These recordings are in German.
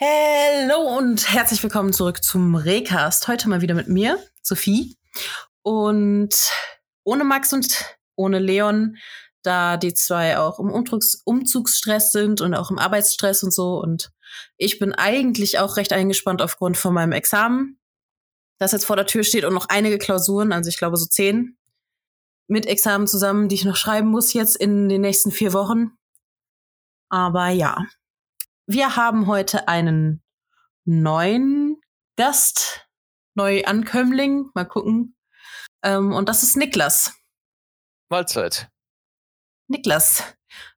Hallo und herzlich willkommen zurück zum Recast. Heute mal wieder mit mir, Sophie. Und ohne Max und ohne Leon, da die zwei auch im Umzugs Umzugsstress sind und auch im Arbeitsstress und so. Und ich bin eigentlich auch recht eingespannt aufgrund von meinem Examen, das jetzt vor der Tür steht und noch einige Klausuren, also ich glaube so zehn mit Examen zusammen, die ich noch schreiben muss jetzt in den nächsten vier Wochen. Aber ja, wir haben heute einen neuen Gast, Neuankömmling, mal gucken. Ähm, und das ist Niklas. Mahlzeit. Niklas,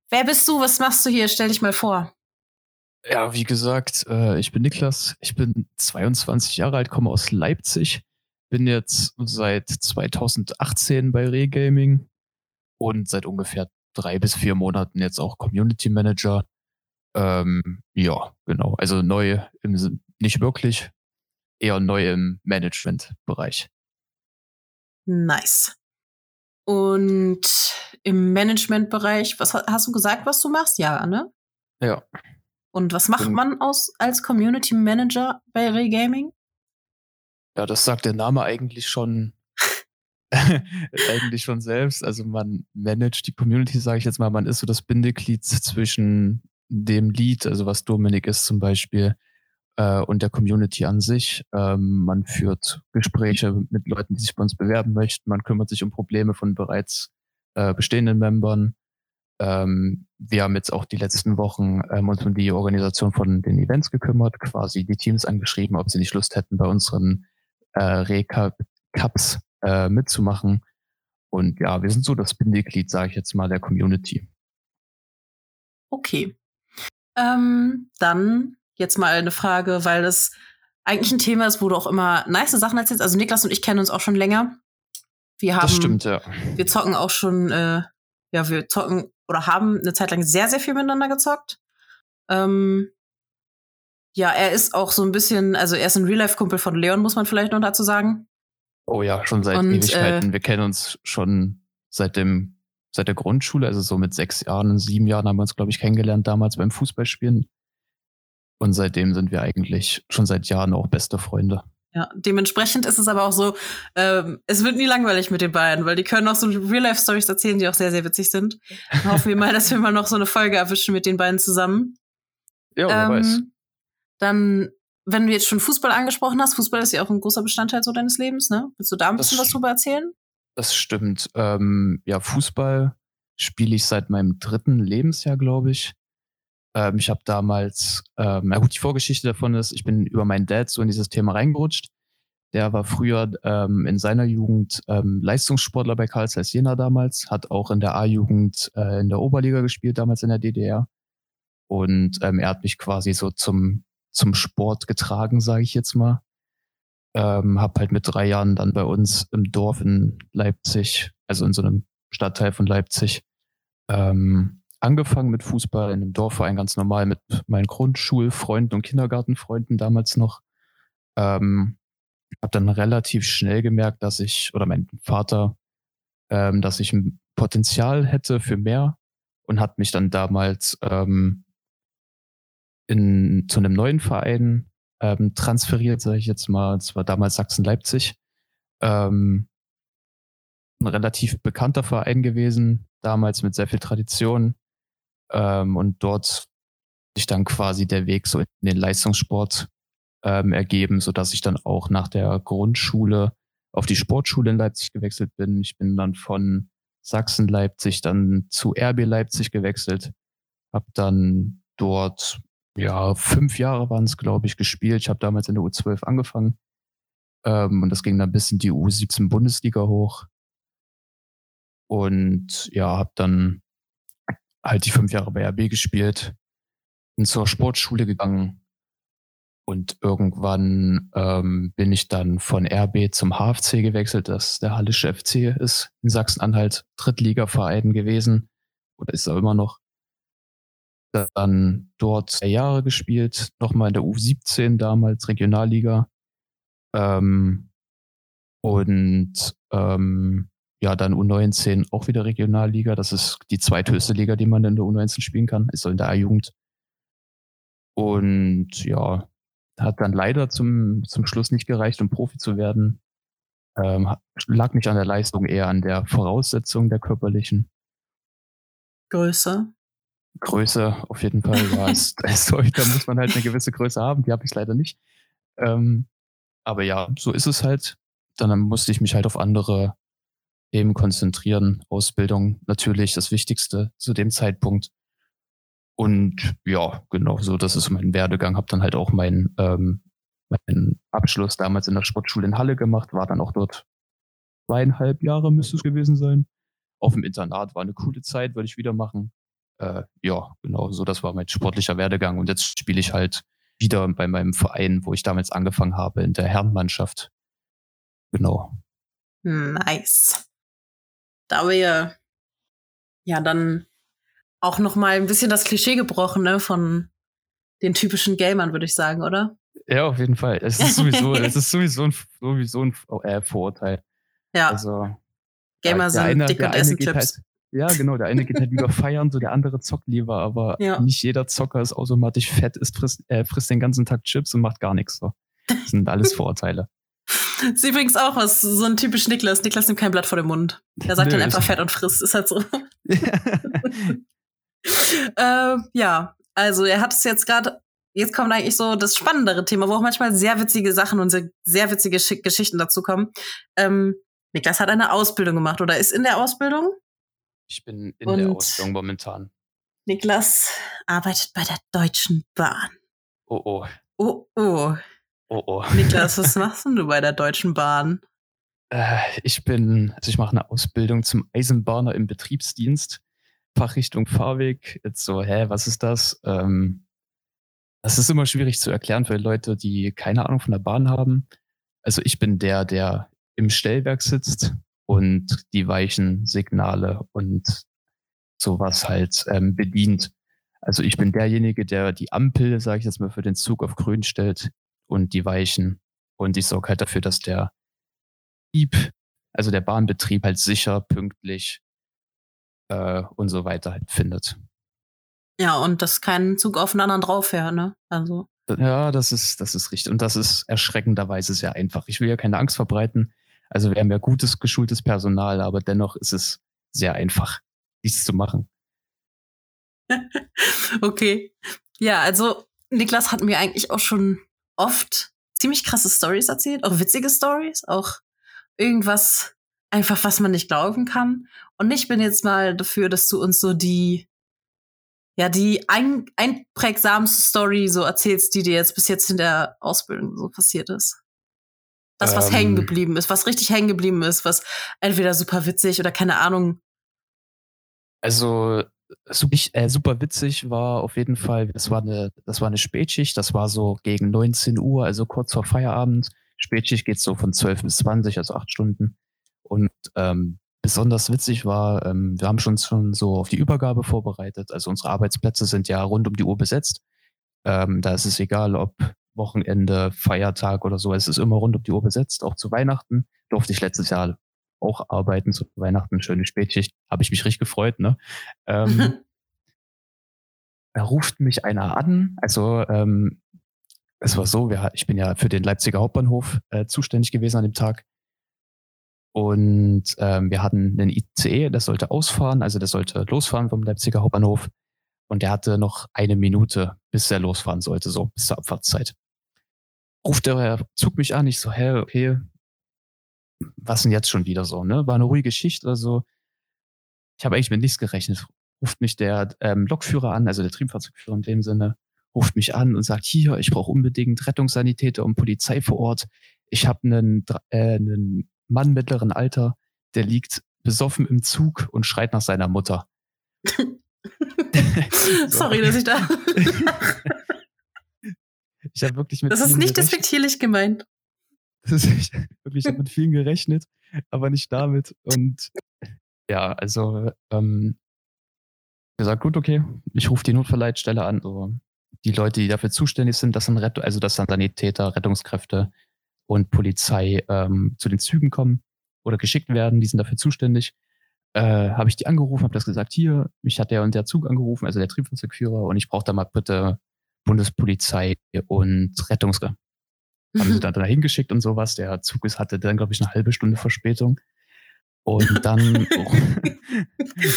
wer bist du? Was machst du hier? Stell dich mal vor. Ja, wie gesagt, äh, ich bin Niklas. Ich bin 22 Jahre alt, komme aus Leipzig. Bin jetzt seit 2018 bei Regaming und seit ungefähr drei bis vier Monaten jetzt auch Community Manager ähm, ja, genau. Also neu im nicht wirklich, eher neu im Management-Bereich. Nice. Und im Management-Bereich, was hast du gesagt, was du machst? Ja, ne? Ja. Und was macht man aus, als Community Manager bei Regaming? Ja, das sagt der Name eigentlich schon eigentlich schon selbst. Also man managt die Community, sage ich jetzt mal. Man ist so das Bindeglied zwischen dem Lied, also was Dominik ist zum Beispiel, äh, und der Community an sich. Ähm, man führt Gespräche mit Leuten, die sich bei uns bewerben möchten. Man kümmert sich um Probleme von bereits äh, bestehenden Membern. Ähm, wir haben jetzt auch die letzten Wochen ähm, uns um die Organisation von den Events gekümmert, quasi die Teams angeschrieben, ob sie nicht Lust hätten, bei unseren äh, Recap-Cups äh, mitzumachen. Und ja, wir sind so das Bindeglied, sage ich jetzt mal, der Community. Okay. Ähm, dann jetzt mal eine Frage, weil das eigentlich ein Thema ist, wo du auch immer nice Sachen erzählst. Also Niklas und ich kennen uns auch schon länger. Wir haben, das stimmt, ja. Wir zocken auch schon, äh, ja, wir zocken oder haben eine Zeit lang sehr, sehr viel miteinander gezockt. Ähm, ja, er ist auch so ein bisschen, also er ist ein Real-Life-Kumpel von Leon, muss man vielleicht noch dazu sagen. Oh ja, schon seit und, Ewigkeiten. Äh, wir kennen uns schon seit dem seit der Grundschule, also so mit sechs Jahren, sieben Jahren haben wir uns, glaube ich, kennengelernt damals beim Fußballspielen. Und seitdem sind wir eigentlich schon seit Jahren auch beste Freunde. Ja, dementsprechend ist es aber auch so, ähm, es wird nie langweilig mit den beiden, weil die können auch so Real-Life-Stories erzählen, die auch sehr, sehr witzig sind. Dann hoffen wir mal, dass wir mal noch so eine Folge erwischen mit den beiden zusammen. Ja, wer ähm, weiß. Dann, wenn du jetzt schon Fußball angesprochen hast, Fußball ist ja auch ein großer Bestandteil so deines Lebens, ne? Willst du da ein bisschen das was drüber erzählen? Das stimmt. Ähm, ja, Fußball spiele ich seit meinem dritten Lebensjahr, glaube ich. Ähm, ich habe damals, ähm, na gut, die Vorgeschichte davon ist, ich bin über meinen Dad so in dieses Thema reingerutscht. Der war früher ähm, in seiner Jugend ähm, Leistungssportler bei Karl Zeiss Jena damals, hat auch in der A-Jugend äh, in der Oberliga gespielt, damals in der DDR. Und ähm, er hat mich quasi so zum, zum Sport getragen, sage ich jetzt mal. Ähm, hab halt mit drei Jahren dann bei uns im Dorf in Leipzig, also in so einem Stadtteil von Leipzig, ähm, angefangen mit Fußball in einem Dorfverein ganz normal mit meinen Grundschulfreunden und Kindergartenfreunden damals noch. Ähm, habe dann relativ schnell gemerkt, dass ich oder mein Vater, ähm, dass ich ein Potenzial hätte für mehr und hat mich dann damals ähm, in zu einem neuen Verein ähm, transferiert, sage ich jetzt mal. Es war damals Sachsen-Leipzig. Ähm, ein relativ bekannter Verein gewesen, damals mit sehr viel Tradition. Ähm, und dort sich dann quasi der Weg so in den Leistungssport ähm, ergeben, so dass ich dann auch nach der Grundschule auf die Sportschule in Leipzig gewechselt bin. Ich bin dann von Sachsen-Leipzig dann zu RB Leipzig gewechselt, habe dann dort ja, fünf Jahre waren es, glaube ich, gespielt. Ich habe damals in der U12 angefangen. Ähm, und das ging dann bis in die U17 Bundesliga hoch. Und ja, habe dann halt die fünf Jahre bei RB gespielt, bin zur Sportschule gegangen und irgendwann ähm, bin ich dann von RB zum HFC gewechselt, das der Hallische FC ist in Sachsen-Anhalt Drittligaverein gewesen oder ist er immer noch dann dort zwei Jahre gespielt, nochmal in der U17 damals, Regionalliga. Ähm, und ähm, ja, dann U19 auch wieder Regionalliga. Das ist die zweithöchste Liga, die man in der U19 spielen kann, ist so in der A-Jugend. Und ja, hat dann leider zum, zum Schluss nicht gereicht, um Profi zu werden. Ähm, lag nicht an der Leistung, eher an der Voraussetzung der körperlichen. Größe. Größe, auf jeden Fall. Ja, als, als da muss man halt eine gewisse Größe haben. Die habe ich leider nicht. Ähm, aber ja, so ist es halt. Dann musste ich mich halt auf andere Themen konzentrieren. Ausbildung natürlich das Wichtigste zu dem Zeitpunkt. Und ja, genau, so das ist mein Werdegang. Habe dann halt auch meinen ähm, meinen Abschluss damals in der Sportschule in Halle gemacht, war dann auch dort zweieinhalb Jahre müsste es gewesen sein. Auf dem Internat war eine coole Zeit, würde ich wieder machen. Äh, ja, genau, so das war mein sportlicher Werdegang. Und jetzt spiele ich halt wieder bei meinem Verein, wo ich damals angefangen habe, in der Herrenmannschaft. Genau. Nice. Da wir ja dann auch noch mal ein bisschen das Klischee gebrochen, ne, von den typischen Gamern, würde ich sagen, oder? Ja, auf jeden Fall. Es ist sowieso, es ist sowieso ein, sowieso ein äh, Vorurteil. Ja. Also, Gamer sind dick und essen Chips. Halt, ja, genau. Der eine geht halt lieber feiern, so der andere zockt lieber, aber ja. nicht jeder Zocker ist automatisch fett, ist, frisst, äh, frisst den ganzen Tag Chips und macht gar nichts. So. Das sind alles Vorurteile. Das ist übrigens auch was, so ein typisch Niklas. Niklas nimmt kein Blatt vor den Mund. Er sagt Nö, dann einfach fett und frisst. Ist halt so. äh, ja, also er hat es jetzt gerade jetzt kommt eigentlich so das spannendere Thema, wo auch manchmal sehr witzige Sachen und sehr, sehr witzige Sch Geschichten dazu kommen. Ähm, Niklas hat eine Ausbildung gemacht oder ist in der Ausbildung. Ich bin in und der Ausbildung momentan. Niklas arbeitet bei der Deutschen Bahn. Oh oh. Oh oh. Oh oh. Niklas, was machst denn du bei der Deutschen Bahn? Äh, ich bin, also ich mache eine Ausbildung zum Eisenbahner im Betriebsdienst. Fachrichtung Fahrweg. Jetzt so, hä, was ist das? Ähm, das ist immer schwierig zu erklären für Leute, die keine Ahnung von der Bahn haben. Also ich bin der, der im Stellwerk sitzt und die weichen Signale und sowas halt ähm, bedient. Also ich bin derjenige, der die Ampel, sage ich jetzt mal, für den Zug auf grün stellt und die Weichen. Und ich sorge halt dafür, dass der Betrieb, also der Bahnbetrieb halt sicher, pünktlich äh, und so weiter halt findet. Ja, und dass kein Zug auf den anderen drauf fährt, ne? Also. Ja, das ist, das ist richtig. Und das ist erschreckenderweise sehr einfach. Ich will ja keine Angst verbreiten. Also wir haben ja gutes, geschultes Personal, aber dennoch ist es sehr einfach, dies zu machen. okay. Ja, also Niklas hat mir eigentlich auch schon oft ziemlich krasse Stories erzählt, auch witzige Stories, auch irgendwas einfach, was man nicht glauben kann. Und ich bin jetzt mal dafür, dass du uns so die ja, die ein, einprägsamste Story so erzählst, die dir jetzt bis jetzt in der Ausbildung so passiert ist? Das, was ähm, hängen geblieben ist, was richtig hängen geblieben ist, was entweder super witzig oder keine Ahnung. Also äh, super witzig war auf jeden Fall, das war eine, das war eine Spätschicht, das war so gegen 19 Uhr, also kurz vor Feierabend. Spätschicht geht so von 12 bis 20, also acht Stunden. Und ähm, besonders witzig war, ähm, wir haben schon, schon so auf die Übergabe vorbereitet. Also unsere Arbeitsplätze sind ja rund um die Uhr besetzt. Ähm, da ist es egal, ob Wochenende, Feiertag oder so. Es ist immer rund um die Uhr besetzt. Auch zu Weihnachten durfte ich letztes Jahr auch arbeiten. Zu Weihnachten, schöne Spätschicht. Habe ich mich richtig gefreut. Ne? Ähm, da ruft mich einer an. Also ähm, es war so, wir, ich bin ja für den Leipziger Hauptbahnhof äh, zuständig gewesen an dem Tag. Und ähm, wir hatten einen ICE, das sollte ausfahren, also das sollte losfahren vom Leipziger Hauptbahnhof. Und der hatte noch eine Minute, bis er losfahren sollte, so bis zur Abfahrtszeit. Ruft der Zug mich an, ich so, hä, okay, was denn jetzt schon wieder so, ne? War eine ruhige Schicht oder so. Ich habe eigentlich mit nichts gerechnet. Ruft mich der ähm, Lokführer an, also der Triebfahrzeugführer in dem Sinne, ruft mich an und sagt, hier, ich brauche unbedingt Rettungssanitäter und Polizei vor Ort. Ich habe einen, äh, einen Mann mittleren Alter, der liegt besoffen im Zug und schreit nach seiner Mutter. Sorry, dass ich da. ich habe wirklich mit. Das ist nicht despektierlich gemeint. Das ist wirklich mit vielen gerechnet, aber nicht damit. Und ja, also ähm, gesagt, gut, okay, ich rufe die Notfallleitstelle an. So, die Leute, die dafür zuständig sind, das sind Rett also das sind Sanitäter, Rettungskräfte, und Polizei ähm, zu den Zügen kommen oder geschickt werden, die sind dafür zuständig. Äh, habe ich die angerufen, habe das gesagt, hier, mich hat der und der Zug angerufen, also der Triebfahrzeugführer, und ich brauche da mal bitte Bundespolizei und Rettungswehr. Haben sie dann dahin geschickt und sowas. Der Zug ist, hatte dann, glaube ich, eine halbe Stunde Verspätung. Und dann,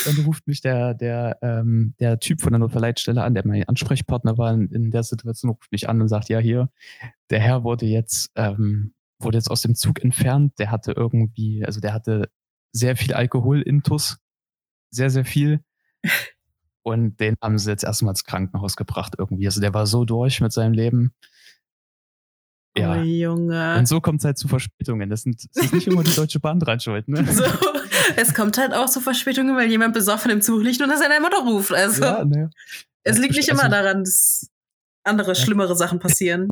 dann ruft mich der, der, ähm, der Typ von der Notfallleitstelle an, der mein Ansprechpartner war in, in, der Situation, ruft mich an und sagt, ja, hier, der Herr wurde jetzt, ähm, wurde jetzt aus dem Zug entfernt. Der hatte irgendwie, also der hatte sehr viel Alkohol intus. Sehr, sehr viel. Und den haben sie jetzt erstmal ins Krankenhaus gebracht irgendwie. Also der war so durch mit seinem Leben. Ja. Oh, Junge. Und so kommt es halt zu Verspätungen. Das, sind, das ist nicht immer die Deutsche Bahn dran schuld, ne? So, es kommt halt auch zu Verspätungen, weil jemand besoffen im Zug liegt und das seine Mutter ruft. Also, ja, ne. Es liegt nicht immer also, daran, dass andere, ja. schlimmere Sachen passieren.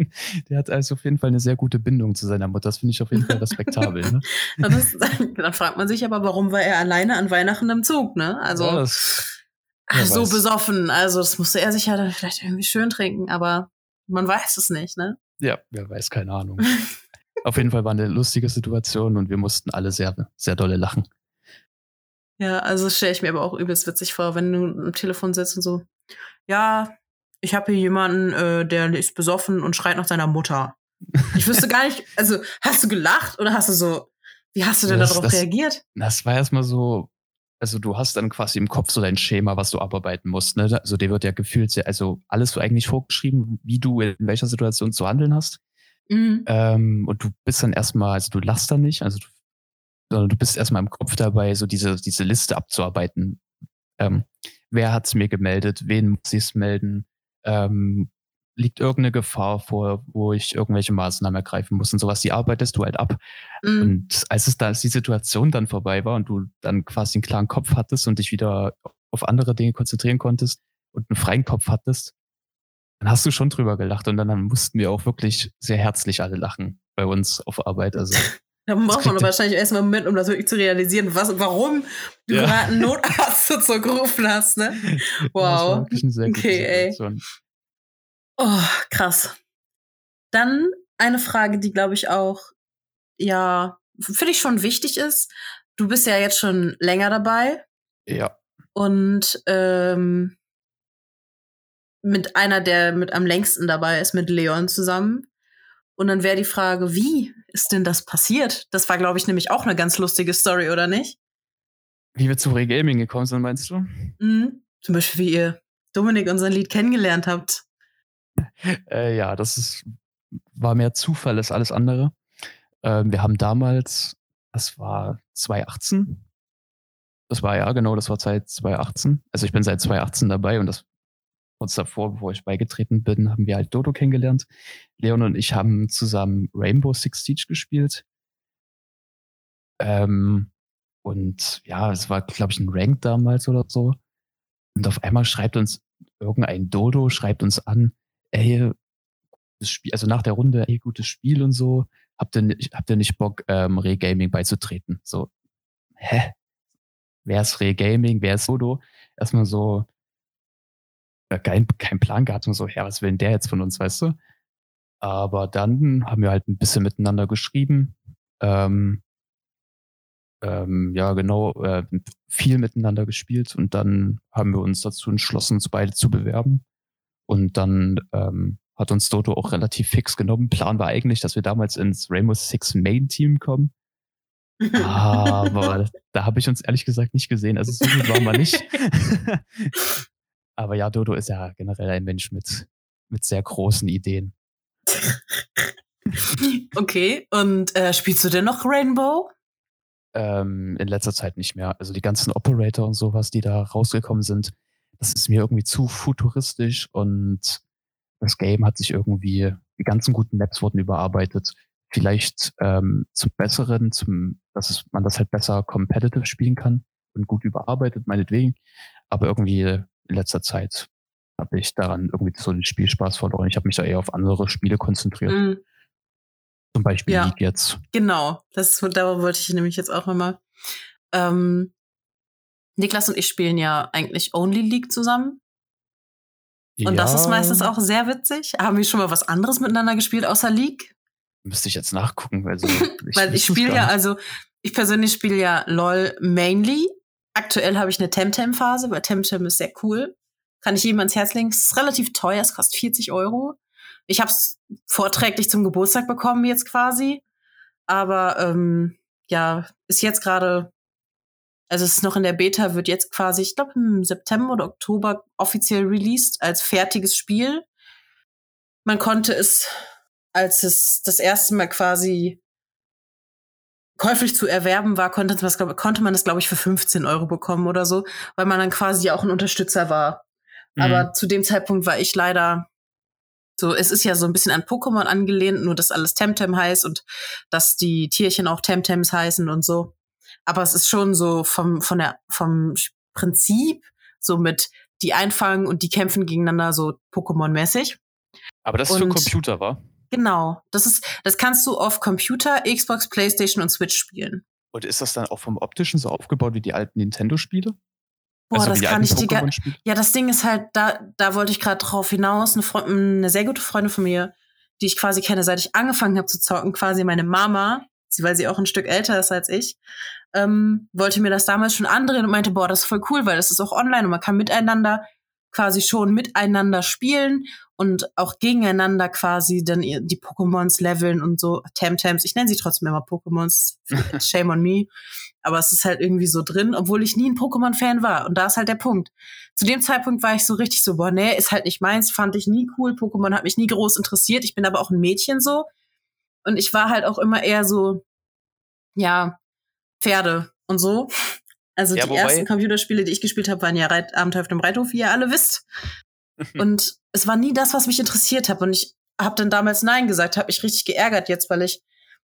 Der hat also auf jeden Fall eine sehr gute Bindung zu seiner Mutter. Das finde ich auf jeden Fall respektabel. Ne? dann fragt man sich aber, warum war er alleine an Weihnachten im Zug, ne? Also. Ja, das, Ach, so besoffen. Also, das musste er sich ja dann vielleicht irgendwie schön trinken, aber man weiß es nicht, ne? Ja, wer weiß, keine Ahnung. Auf jeden Fall war eine lustige Situation und wir mussten alle sehr, sehr dolle lachen. Ja, also stelle ich mir aber auch übelst witzig vor, wenn du am Telefon sitzt und so, ja, ich habe hier jemanden, äh, der ist besoffen und schreit nach seiner Mutter. Ich wüsste gar nicht, also hast du gelacht oder hast du so, wie hast du denn das, darauf das, reagiert? Das war erstmal so, also du hast dann quasi im Kopf so dein Schema, was du abarbeiten musst. Ne? Also dir wird ja gefühlt, sehr, also alles so eigentlich vorgeschrieben, wie du in welcher Situation zu handeln hast. Mhm. Ähm, und du bist dann erstmal, also du lachst dann nicht, also du, sondern du bist erstmal im Kopf dabei, so diese, diese Liste abzuarbeiten. Ähm, wer hat's mir gemeldet? Wen muss ich es melden? Ähm, liegt irgendeine Gefahr vor, wo ich irgendwelche Maßnahmen ergreifen muss und sowas, die arbeitest du halt ab. Mhm. Und als es da, als die Situation dann vorbei war und du dann quasi einen klaren Kopf hattest und dich wieder auf andere Dinge konzentrieren konntest und einen freien Kopf hattest, dann hast du schon drüber gelacht und dann, dann mussten wir auch wirklich sehr herzlich alle lachen bei uns auf Arbeit. Also Da braucht man wahrscheinlich erstmal einen Moment, um das wirklich zu realisieren, was, warum du ja. gerade einen Notarzt dazu gerufen hast, ne? Wow. okay, ey. Oh, krass. Dann eine Frage, die glaube ich auch, ja, für dich schon wichtig ist. Du bist ja jetzt schon länger dabei. Ja. Und ähm, mit einer, der mit am längsten dabei ist, mit Leon zusammen. Und dann wäre die Frage, wie ist denn das passiert? Das war, glaube ich, nämlich auch eine ganz lustige Story, oder nicht? Wie wir zu Regaming gekommen sind, meinst du? Mhm. Zum Beispiel, wie ihr Dominik unser Lied kennengelernt habt. Äh, ja, das ist, war mehr Zufall als alles andere. Ähm, wir haben damals, das war 2018. Das war ja, genau, das war seit 2018. Also ich bin seit 2018 dabei und das kurz davor, bevor ich beigetreten bin, haben wir halt Dodo kennengelernt. Leon und ich haben zusammen Rainbow Six Siege gespielt. Ähm, und ja, es war, glaube ich, ein Rank damals oder so. Und auf einmal schreibt uns irgendein Dodo, schreibt uns an, ey, das Spiel, also nach der Runde, ey, gutes Spiel und so, habt ihr, habt ihr nicht Bock, ähm, Re-Gaming beizutreten? So, hä? Wer ist Re-Gaming? Wer ist Dodo? Erstmal so, äh, kein, kein Plan gehabt und so, ja, was will denn der jetzt von uns, weißt du? Aber dann haben wir halt ein bisschen miteinander geschrieben. Ähm, ähm, ja, genau, äh, viel miteinander gespielt und dann haben wir uns dazu entschlossen, uns beide zu bewerben. Und dann ähm, hat uns Dodo auch relativ fix genommen. Plan war eigentlich, dass wir damals ins Rainbow Six Main Team kommen. Aber da habe ich uns ehrlich gesagt nicht gesehen. Also so gut waren wir nicht. Aber ja, Dodo ist ja generell ein Mensch mit, mit sehr großen Ideen. okay, und äh, spielst du denn noch Rainbow? Ähm, in letzter Zeit nicht mehr. Also die ganzen Operator und sowas, die da rausgekommen sind, das ist mir irgendwie zu futuristisch und das Game hat sich irgendwie, die ganzen guten Maps wurden überarbeitet. Vielleicht ähm, zum Besseren, zum, dass es, man das halt besser competitive spielen kann und gut überarbeitet, meinetwegen. Aber irgendwie in letzter Zeit habe ich daran irgendwie so den Spielspaß verloren. Ich habe mich da eher auf andere Spiele konzentriert. Mhm. Zum Beispiel ja, League jetzt. Genau, das, da wollte ich nämlich jetzt auch nochmal. Ähm, Niklas und ich spielen ja eigentlich Only League zusammen. Und ja. das ist meistens auch sehr witzig. Haben wir schon mal was anderes miteinander gespielt außer League? Müsste ich jetzt nachgucken, weil, so, ich, weil ich spiele ja, also ich persönlich spiele ja LOL mainly. Aktuell habe ich eine Temtem-Phase, weil Temtem ist sehr cool. Kann ich jedem ans Herz legen. Es ist relativ teuer, es kostet 40 Euro. Ich habe es vorträglich zum Geburtstag bekommen jetzt quasi. Aber ähm, ja, ist jetzt gerade, also es ist noch in der Beta, wird jetzt quasi, ich glaube im September oder Oktober offiziell released als fertiges Spiel. Man konnte es, als es das erste Mal quasi käuflich zu erwerben war, konnte, was, konnte man das, glaube ich, für 15 Euro bekommen oder so, weil man dann quasi auch ein Unterstützer war. Mhm. Aber zu dem Zeitpunkt war ich leider so, es ist ja so ein bisschen an Pokémon angelehnt, nur dass alles Temtem heißt und dass die Tierchen auch Temtems heißen und so. Aber es ist schon so vom, von der, vom Prinzip so mit die einfangen und die kämpfen gegeneinander so Pokémon-mäßig. Aber das ist und, für Computer, war? Genau. Das ist, das kannst du auf Computer, Xbox, Playstation und Switch spielen. Und ist das dann auch vom optischen so aufgebaut wie die alten Nintendo-Spiele? Boah, also das kann ich dir Ja, das Ding ist halt, da, da wollte ich gerade drauf hinaus. Eine, Freund, eine sehr gute Freundin von mir, die ich quasi kenne, seit ich angefangen habe zu zocken, quasi meine Mama, sie, weil sie auch ein Stück älter ist als ich, ähm, wollte mir das damals schon andrehen und meinte, boah, das ist voll cool, weil das ist auch online und man kann miteinander quasi schon miteinander spielen und auch gegeneinander quasi dann die Pokémons leveln und so Temtems. Ich nenne sie trotzdem immer Pokémons. Shame on me. Aber es ist halt irgendwie so drin, obwohl ich nie ein Pokémon-Fan war. Und da ist halt der Punkt. Zu dem Zeitpunkt war ich so richtig so, boah, nee, ist halt nicht meins, fand ich nie cool. Pokémon hat mich nie groß interessiert. Ich bin aber auch ein Mädchen so. Und ich war halt auch immer eher so, ja, Pferde und so. Also ja, die ersten Computerspiele, die ich gespielt habe, waren ja Reit Abenteuer auf dem Reithof, wie ihr alle wisst. und es war nie das, was mich interessiert hat. Und ich habe dann damals Nein gesagt, habe mich richtig geärgert jetzt, weil ich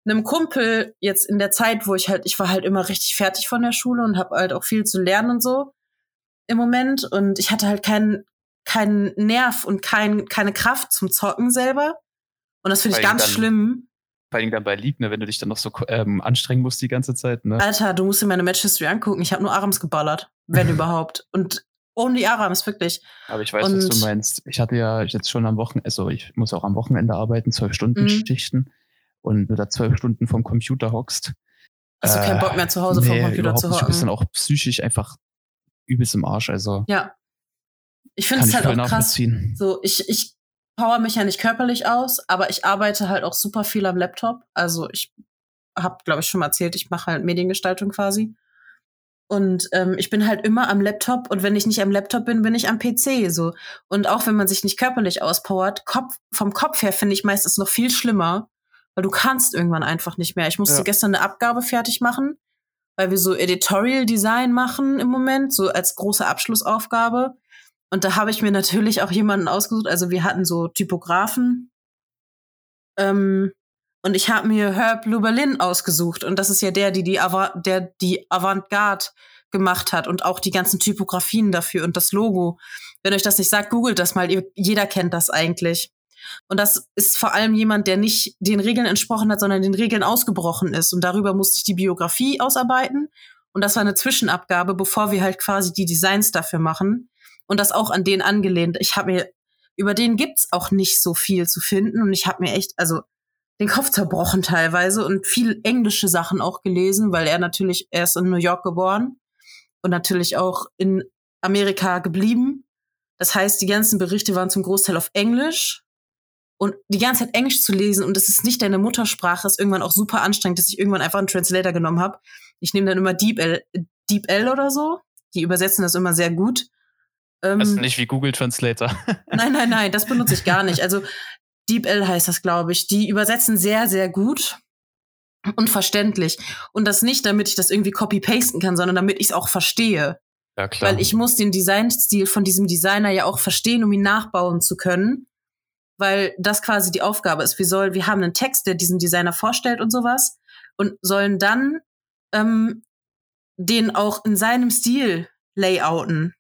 einem Kumpel jetzt in der Zeit, wo ich halt, ich war halt immer richtig fertig von der Schule und habe halt auch viel zu lernen und so im Moment. Und ich hatte halt keinen keinen Nerv und kein, keine Kraft zum Zocken selber. Und das finde ich ganz schlimm vor allem dann bei League, ne, wenn du dich dann noch so ähm, anstrengen musst die ganze Zeit. Ne? Alter, du musst dir meine Match-History angucken. Ich habe nur Arams geballert, wenn überhaupt. Und only Arams, wirklich. Aber ich weiß, und was du meinst. Ich hatte ja jetzt schon am Wochenende, also ich muss auch am Wochenende arbeiten, zwölf Stunden mhm. Schichten. Und du da zwölf Stunden vom Computer hockst. Hast du keinen Bock mehr zu Hause nee, vom Computer zu hocken? Du bist dann auch psychisch einfach übelst im Arsch. Also ja. Ich finde es halt auch krass. So, ich, ich power mich ja nicht körperlich aus, aber ich arbeite halt auch super viel am Laptop. Also ich habe, glaube ich, schon mal erzählt, ich mache halt Mediengestaltung quasi. Und ähm, ich bin halt immer am Laptop und wenn ich nicht am Laptop bin, bin ich am PC so. Und auch wenn man sich nicht körperlich auspowert, Kopf, vom Kopf her finde ich meistens noch viel schlimmer, weil du kannst irgendwann einfach nicht mehr. Ich musste ja. gestern eine Abgabe fertig machen, weil wir so Editorial Design machen im Moment, so als große Abschlussaufgabe. Und da habe ich mir natürlich auch jemanden ausgesucht. Also wir hatten so Typografen. Ähm, und ich habe mir Herb Luberlin ausgesucht. Und das ist ja der, die die, Ava der die Avantgarde gemacht hat und auch die ganzen Typografien dafür und das Logo. Wenn euch das nicht sagt, googelt das mal. Jeder kennt das eigentlich. Und das ist vor allem jemand, der nicht den Regeln entsprochen hat, sondern den Regeln ausgebrochen ist. Und darüber musste ich die Biografie ausarbeiten. Und das war eine Zwischenabgabe, bevor wir halt quasi die Designs dafür machen und das auch an den angelehnt. Ich habe mir, über den gibt's auch nicht so viel zu finden und ich habe mir echt, also den Kopf zerbrochen teilweise und viel englische Sachen auch gelesen, weil er natürlich, er ist in New York geboren und natürlich auch in Amerika geblieben. Das heißt, die ganzen Berichte waren zum Großteil auf Englisch. Und die ganze Zeit Englisch zu lesen und es ist nicht deine Muttersprache, ist irgendwann auch super anstrengend, dass ich irgendwann einfach einen Translator genommen habe. Ich nehme dann immer Deep L, Deep L oder so. Die übersetzen das immer sehr gut. Ähm, das ist nicht wie Google Translator. nein, nein, nein, das benutze ich gar nicht. Also DeepL heißt das, glaube ich. Die übersetzen sehr, sehr gut und verständlich. Und das nicht, damit ich das irgendwie copy-pasten kann, sondern damit ich es auch verstehe. Ja, klar. Weil ich muss den Designstil von diesem Designer ja auch verstehen, um ihn nachbauen zu können. Weil das quasi die Aufgabe ist. Wir sollen, wir haben einen Text, der diesen Designer vorstellt und sowas und sollen dann ähm, den auch in seinem Stil layouten.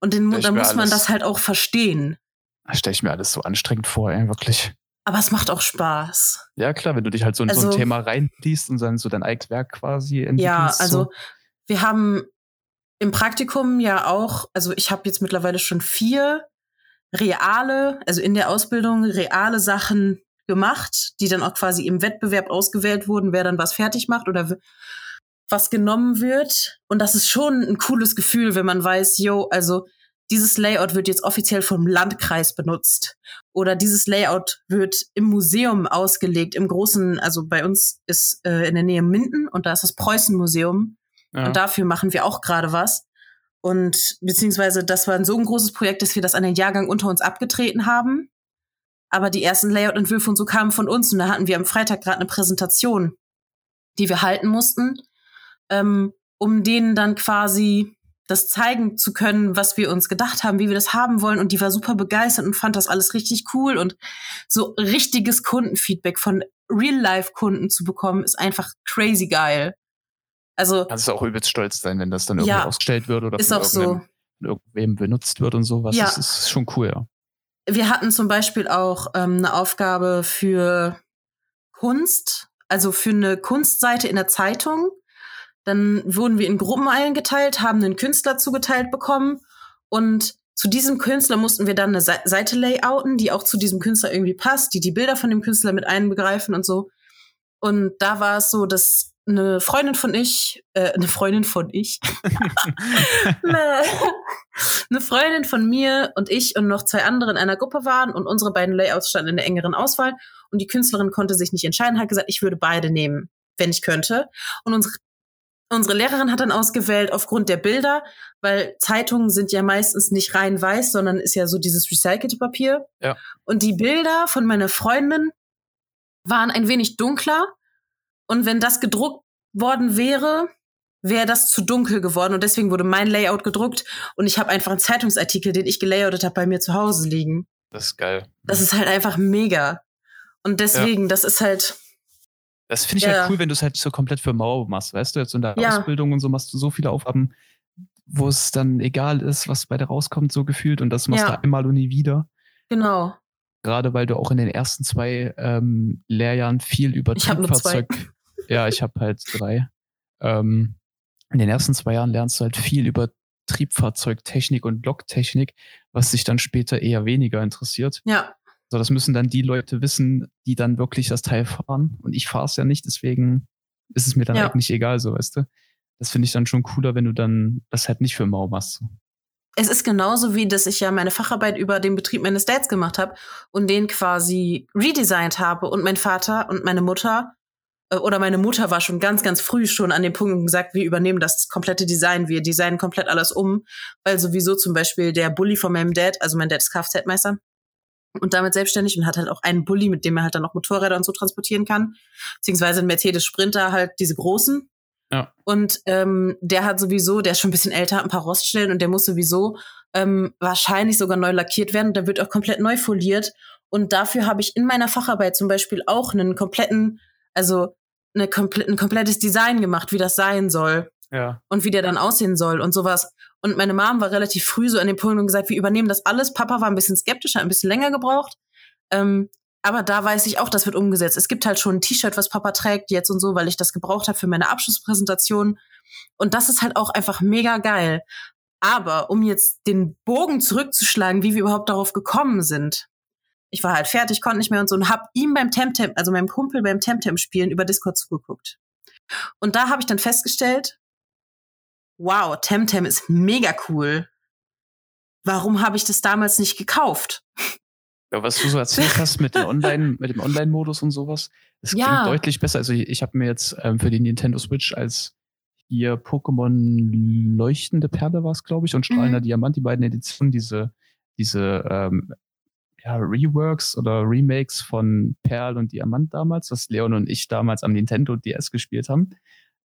Und den, dann muss man das halt auch verstehen. Das stelle ich mir alles so anstrengend vor, ey, wirklich. Aber es macht auch Spaß. Ja, klar, wenn du dich halt so in also, so ein also Thema reinliest und dann so dein eigenes Werk quasi entwickelst. Ja, also so. wir haben im Praktikum ja auch, also ich habe jetzt mittlerweile schon vier reale, also in der Ausbildung reale Sachen gemacht, die dann auch quasi im Wettbewerb ausgewählt wurden, wer dann was fertig macht oder was genommen wird. Und das ist schon ein cooles Gefühl, wenn man weiß, yo, also dieses Layout wird jetzt offiziell vom Landkreis benutzt oder dieses Layout wird im Museum ausgelegt, im großen, also bei uns ist äh, in der Nähe Minden und da ist das Preußen-Museum ja. und dafür machen wir auch gerade was. Und beziehungsweise das war ein so ein großes Projekt, dass wir das an den Jahrgang unter uns abgetreten haben. Aber die ersten Layout-Entwürfe und so kamen von uns und da hatten wir am Freitag gerade eine Präsentation, die wir halten mussten, ähm, um denen dann quasi das zeigen zu können, was wir uns gedacht haben, wie wir das haben wollen. Und die war super begeistert und fand das alles richtig cool. Und so richtiges Kundenfeedback von Real-Life-Kunden zu bekommen, ist einfach crazy geil. Also. Kannst du auch übelst stolz sein, wenn das dann irgendwie ja, ausgestellt wird oder ist auch so. irgendwem benutzt wird und sowas. Ja. Das ist schon cool, ja. Wir hatten zum Beispiel auch ähm, eine Aufgabe für Kunst, also für eine Kunstseite in der Zeitung dann wurden wir in Gruppen eingeteilt, haben einen Künstler zugeteilt bekommen und zu diesem Künstler mussten wir dann eine Seite layouten, die auch zu diesem Künstler irgendwie passt, die die Bilder von dem Künstler mit einbegreifen und so. Und da war es so, dass eine Freundin von ich, äh, eine Freundin von ich, eine, eine Freundin von mir und ich und noch zwei andere in einer Gruppe waren und unsere beiden Layouts standen in der engeren Auswahl und die Künstlerin konnte sich nicht entscheiden, hat gesagt, ich würde beide nehmen, wenn ich könnte. Und unsere Unsere Lehrerin hat dann ausgewählt aufgrund der Bilder, weil Zeitungen sind ja meistens nicht rein weiß, sondern ist ja so dieses recycelte Papier. Ja. Und die Bilder von meiner Freundin waren ein wenig dunkler. Und wenn das gedruckt worden wäre, wäre das zu dunkel geworden. Und deswegen wurde mein Layout gedruckt. Und ich habe einfach einen Zeitungsartikel, den ich gelayoutet habe, bei mir zu Hause liegen. Das ist geil. Das ist halt einfach mega. Und deswegen, ja. das ist halt, das finde ich halt ja. halt cool, wenn du es halt so komplett für Mau machst, weißt du, jetzt in der ja. Ausbildung und so machst du so viele Aufgaben, wo es dann egal ist, was bei dir rauskommt, so gefühlt, und das machst ja. du einmal und nie wieder. Genau. Gerade weil du auch in den ersten zwei ähm, Lehrjahren viel über ich Triebfahrzeug. Ja, ich habe halt drei. Ähm, in den ersten zwei Jahren lernst du halt viel über Triebfahrzeugtechnik und Loktechnik, was dich dann später eher weniger interessiert. Ja. So, das müssen dann die Leute wissen, die dann wirklich das Teil fahren. Und ich fahre es ja nicht, deswegen ist es mir dann ja. eigentlich egal, so weißt du. Das finde ich dann schon cooler, wenn du dann das halt nicht für Mau machst. Es ist genauso wie, dass ich ja meine Facharbeit über den Betrieb meines Dads gemacht habe und den quasi redesigned habe und mein Vater und meine Mutter äh, oder meine Mutter war schon ganz, ganz früh schon an dem Punkt und gesagt, wir übernehmen das komplette Design, wir designen komplett alles um, weil sowieso zum Beispiel der Bully von meinem Dad, also mein Dad ist Kfz-Meister, und damit selbstständig und hat halt auch einen Bulli, mit dem er halt dann noch Motorräder und so transportieren kann. Beziehungsweise ein Mercedes Sprinter, halt diese großen. Ja. Und ähm, der hat sowieso, der ist schon ein bisschen älter, hat ein paar Roststellen und der muss sowieso ähm, wahrscheinlich sogar neu lackiert werden. Da wird auch komplett neu foliert. Und dafür habe ich in meiner Facharbeit zum Beispiel auch einen kompletten, also eine komple ein komplettes Design gemacht, wie das sein soll. Ja. Und wie der dann aussehen soll und sowas. Und meine Mom war relativ früh so an dem Punkt und gesagt, wir übernehmen das alles. Papa war ein bisschen skeptisch, hat ein bisschen länger gebraucht. Ähm, aber da weiß ich auch, das wird umgesetzt. Es gibt halt schon ein T-Shirt, was Papa trägt jetzt und so, weil ich das gebraucht habe für meine Abschlusspräsentation. Und das ist halt auch einfach mega geil. Aber um jetzt den Bogen zurückzuschlagen, wie wir überhaupt darauf gekommen sind. Ich war halt fertig, konnte nicht mehr und so und hab ihm beim Temtem, also meinem Kumpel beim Temtem spielen über Discord zugeguckt. Und da habe ich dann festgestellt, wow, Temtem ist mega cool. Warum habe ich das damals nicht gekauft? Ja, was du so erzählt hast mit, dem Online, mit dem Online-Modus und sowas, das klingt ja. deutlich besser. Also ich, ich habe mir jetzt ähm, für die Nintendo Switch als hier Pokémon Leuchtende Perle war es, glaube ich, und Strahlender mhm. Diamant, die beiden Editionen, diese, diese ähm, ja, Reworks oder Remakes von Perl und Diamant damals, was Leon und ich damals am Nintendo DS gespielt haben,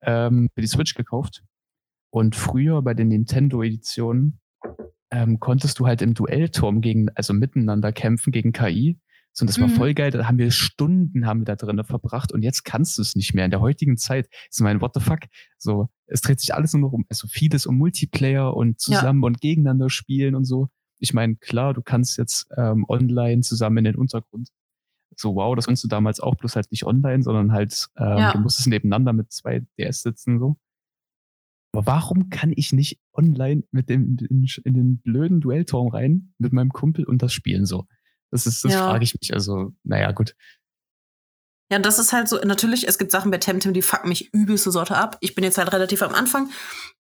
ähm, für die Switch gekauft. Und früher bei den Nintendo-Editionen ähm, konntest du halt im Duellturm gegen, also miteinander kämpfen gegen KI. So, und das war mhm. voll geil. Da haben wir Stunden haben wir da drinnen verbracht und jetzt kannst du es nicht mehr. In der heutigen Zeit ist mein What the fuck. So, es dreht sich alles nur noch um, also vieles um Multiplayer und zusammen ja. und gegeneinander spielen und so. Ich meine, klar, du kannst jetzt ähm, online zusammen in den Untergrund. So, wow, das kannst du damals auch, bloß halt nicht online, sondern halt, ähm, ja. du musstest nebeneinander mit zwei DS sitzen, so. Aber warum kann ich nicht online mit dem in, in den blöden Duellturm rein mit meinem Kumpel und das spielen so? Das ist, das ja. frage ich mich. Also, naja, gut. Ja, das ist halt so, natürlich, es gibt Sachen bei Temtem, die fucken mich übelste Sorte ab. Ich bin jetzt halt relativ am Anfang.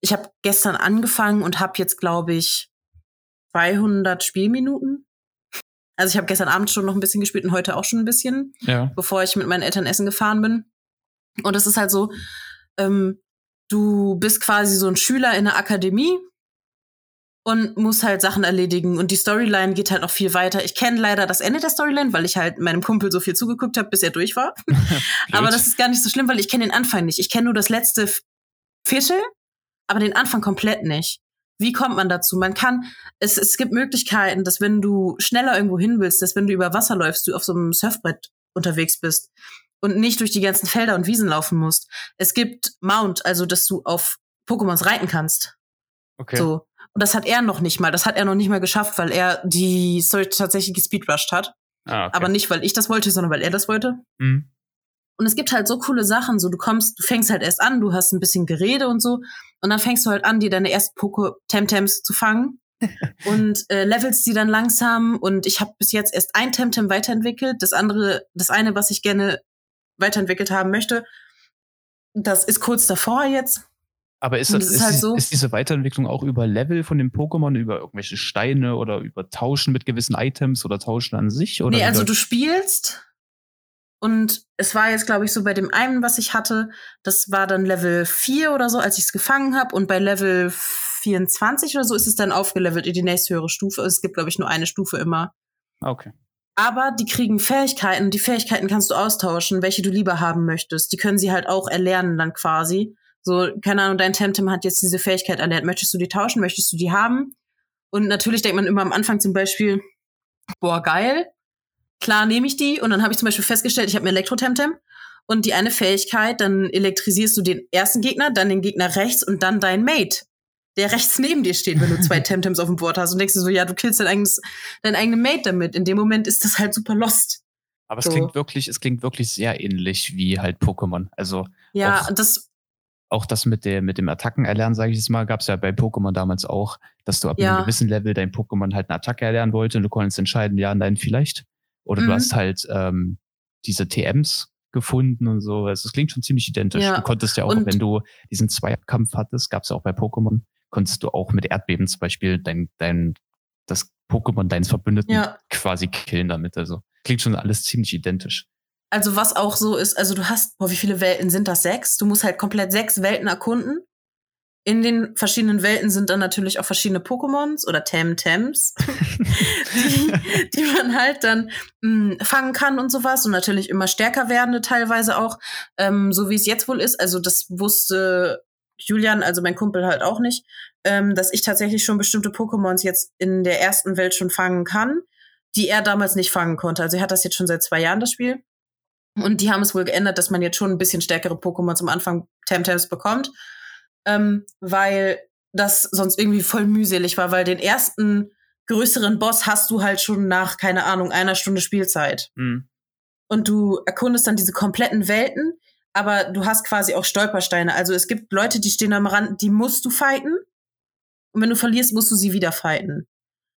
Ich habe gestern angefangen und habe jetzt, glaube ich, 200 Spielminuten. Also ich habe gestern Abend schon noch ein bisschen gespielt und heute auch schon ein bisschen, Ja. bevor ich mit meinen Eltern essen gefahren bin. Und es ist halt so, ähm, du bist quasi so ein Schüler in der Akademie und musst halt Sachen erledigen. Und die Storyline geht halt noch viel weiter. Ich kenne leider das Ende der Storyline, weil ich halt meinem Kumpel so viel zugeguckt habe, bis er durch war. aber das ist gar nicht so schlimm, weil ich kenne den Anfang nicht. Ich kenne nur das letzte Viertel, aber den Anfang komplett nicht. Wie kommt man dazu? Man kann, es, es gibt Möglichkeiten, dass wenn du schneller irgendwo hin willst, dass wenn du über Wasser läufst, du auf so einem Surfbrett unterwegs bist und nicht durch die ganzen Felder und Wiesen laufen musst. Es gibt Mount, also dass du auf Pokémons reiten kannst. okay. So. Und das hat er noch nicht mal. Das hat er noch nicht mal geschafft, weil er die Story tatsächlich gespeedrushed hat. Ah, okay. Aber nicht, weil ich das wollte, sondern weil er das wollte. Mhm. Und es gibt halt so coole Sachen, so du kommst, du fängst halt erst an, du hast ein bisschen Gerede und so, und dann fängst du halt an, dir deine ersten Poco Temtems zu fangen und äh, levelst die dann langsam. Und ich habe bis jetzt erst ein Temtem weiterentwickelt, das andere, das eine, was ich gerne weiterentwickelt haben möchte, das ist kurz davor jetzt. Aber ist, das, es ist, ist halt so- ist diese Weiterentwicklung auch über Level von dem Pokémon, über irgendwelche Steine oder über Tauschen mit gewissen Items oder Tauschen an sich? Oder nee, also du spielst und es war jetzt, glaube ich, so bei dem einen, was ich hatte, das war dann Level 4 oder so, als ich es gefangen habe. Und bei Level 24 oder so ist es dann aufgelevelt in die nächste höhere Stufe. Es gibt, glaube ich, nur eine Stufe immer. Ah, Okay. Aber die kriegen Fähigkeiten. Die Fähigkeiten kannst du austauschen, welche du lieber haben möchtest. Die können sie halt auch erlernen dann quasi. So, keine Ahnung, dein Temtem hat jetzt diese Fähigkeit erlernt. Möchtest du die tauschen? Möchtest du die haben? Und natürlich denkt man immer am Anfang zum Beispiel, boah, geil. Klar nehme ich die. Und dann habe ich zum Beispiel festgestellt, ich habe ein Elektro-Temtem. Und die eine Fähigkeit, dann elektrisierst du den ersten Gegner, dann den Gegner rechts und dann dein Mate, der rechts neben dir steht, wenn du zwei Temtems auf dem Board hast. Und denkst du so, ja, du killst dein eigenes, dein eigenen Mate damit. In dem Moment ist das halt super lost. Aber es So. klingt wirklich, es klingt wirklich sehr ähnlich wie halt Pokémon. Also Ja, Auch- das, auch das mit der, mit dem Attacken erlernen, sage ich jetzt mal, gab es ja bei Pokémon damals auch, dass du ab Ja. einem gewissen Level dein Pokémon halt eine Attacke erlernen wollte und du konntest entscheiden, ja, nein, vielleicht. Oder Mhm. du hast halt ähm, diese TMs gefunden und so. Also es klingt schon ziemlich identisch. Ja. Du konntest ja auch, Und- wenn du diesen Zweikampf hattest, gab es ja auch bei Pokémon, konntest du auch mit Erdbeben zum Beispiel dein, dein, das Pokémon deines Verbündeten ja. quasi killen damit. Also klingt schon alles ziemlich identisch. Also was auch so ist, also du hast, boah, wie viele Welten sind das? Sechs? Du musst halt komplett sechs Welten erkunden. In den verschiedenen Welten sind dann natürlich auch verschiedene Pokémons oder Temtems, die, die man halt dann mh, fangen kann und sowas und natürlich immer stärker werdende teilweise auch, ähm, so wie es jetzt wohl ist. Also das wusste Julian, also mein Kumpel halt auch nicht, ähm, dass ich tatsächlich schon bestimmte Pokémons jetzt in der ersten Welt schon fangen kann, die er damals nicht fangen konnte. Also er hat das jetzt schon seit zwei Jahren, das Spiel. Und die haben es wohl geändert, dass man jetzt schon ein bisschen stärkere Pokémon zum Anfang Temtems bekommt, ähm, weil das sonst irgendwie voll mühselig war, weil den ersten größeren Boss hast du halt schon nach, keine Ahnung, einer Stunde Spielzeit. Mhm. Und du erkundest dann diese kompletten Welten, aber du hast quasi auch Stolpersteine. Also es gibt Leute, die stehen am Rand, die musst du fighten. Und wenn du verlierst, musst du sie wieder fighten.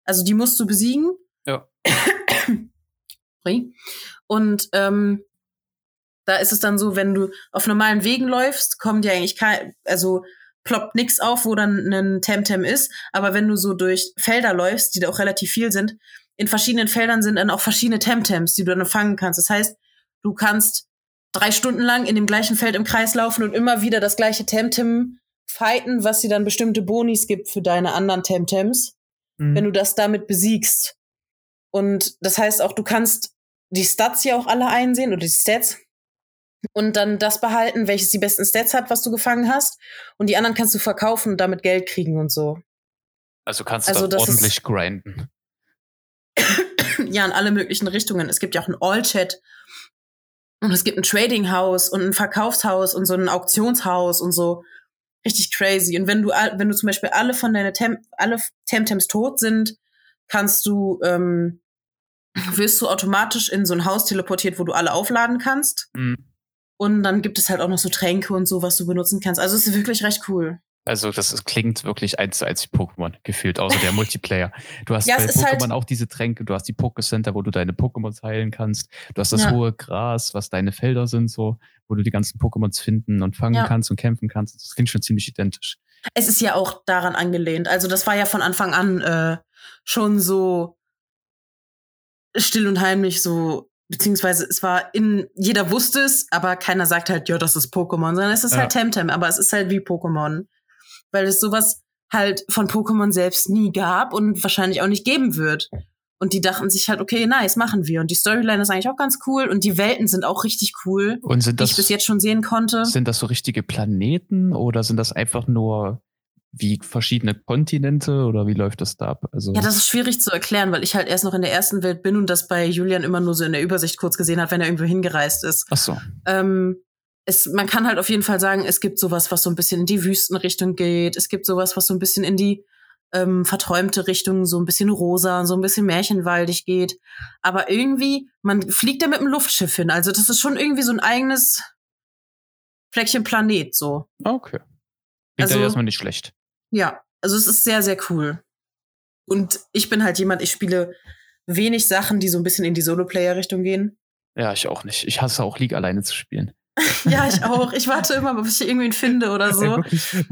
Also die musst du besiegen. Ja. Und ähm, da ist es dann so, wenn du auf normalen Wegen läufst, kommt ja eigentlich kein, also ploppt nix auf, wo dann ein Temtem ist. Aber wenn du so durch Felder läufst, die da auch relativ viel sind, in verschiedenen Feldern sind dann auch verschiedene Temtems, die du dann fangen kannst. Das heißt, du kannst drei Stunden lang in dem gleichen Feld im Kreis laufen und immer wieder das gleiche Temtem fighten, was dir dann bestimmte Bonis gibt für deine anderen Temtems Mhm. wenn du das damit besiegst. Und das heißt auch, du kannst die Stats ja auch alle einsehen oder die Stats und dann das behalten, welches die besten Stats hat, was du gefangen hast. Und die anderen kannst du verkaufen und damit Geld kriegen und so. Also kannst Also du da das ist- ordentlich grinden. ja, in alle möglichen Richtungen. Es gibt ja auch ein All-Chat und es gibt ein Trading House und ein Verkaufshaus und so ein Auktionshaus und so. Richtig crazy. Und wenn du, wenn du zum Beispiel alle von deine Tem alle Temtems tot sind, kannst du, ähm, wirst du automatisch in so ein Haus teleportiert, wo du alle aufladen kannst. Mhm. Und dann gibt es halt auch noch so Tränke und so, was du benutzen kannst. Also es ist wirklich recht cool. Also das ist, klingt wirklich eins zu eins wie Pokémon gefühlt, außer der Multiplayer. Du hast Ja, bei ist halt- Pokémon auch diese Tränke, du hast die Pokécenter, wo du deine Pokémons heilen kannst. Du hast das Ja. hohe Gras, was deine Felder sind, so, wo du die ganzen Pokémons finden und fangen Ja. kannst und kämpfen kannst. Das klingt schon ziemlich identisch. Es ist ja auch daran angelehnt. Also das war ja von Anfang an äh, schon so still und heimlich so, beziehungsweise es war in, jeder wusste es, aber keiner sagt halt, ja, das ist Pokémon, sondern es ist ja. halt Temtem, aber es ist halt wie Pokémon. Weil es sowas halt von Pokémon selbst nie gab und wahrscheinlich auch nicht geben wird. Und die dachten sich halt, okay, nice, machen wir. Und die Storyline ist eigentlich auch ganz cool und die Welten sind auch richtig cool, und sind das, die ich bis jetzt schon sehen konnte. Sind das so richtige Planeten oder sind das einfach nur wie verschiedene Kontinente oder wie läuft das da ab? Also ja, das ist schwierig zu erklären, weil ich halt erst noch in der ersten Welt bin und das bei Julian immer nur so in der Übersicht kurz gesehen hat, wenn er irgendwo hingereist ist. Ach so. Ähm, es, man kann halt auf jeden Fall sagen, es gibt sowas, was so ein bisschen in die Wüstenrichtung geht. Es gibt sowas, was so ein bisschen in die ähm, verträumte Richtung, so ein bisschen rosa, so ein bisschen märchenwaldig geht. Aber irgendwie, man fliegt da mit dem Luftschiff hin. Also das ist schon irgendwie so ein eigenes Fleckchen Planet, so. Okay. Klingt also, ja erstmal nicht schlecht. Ja, also es ist sehr, sehr cool. Und ich bin halt jemand, ich spiele wenig Sachen, die so ein bisschen in die Solo-Player-Richtung gehen. Ja, ich auch nicht. Ich hasse auch League alleine zu spielen. ja, ich auch. Ich warte immer, bis ich irgendwen finde oder so.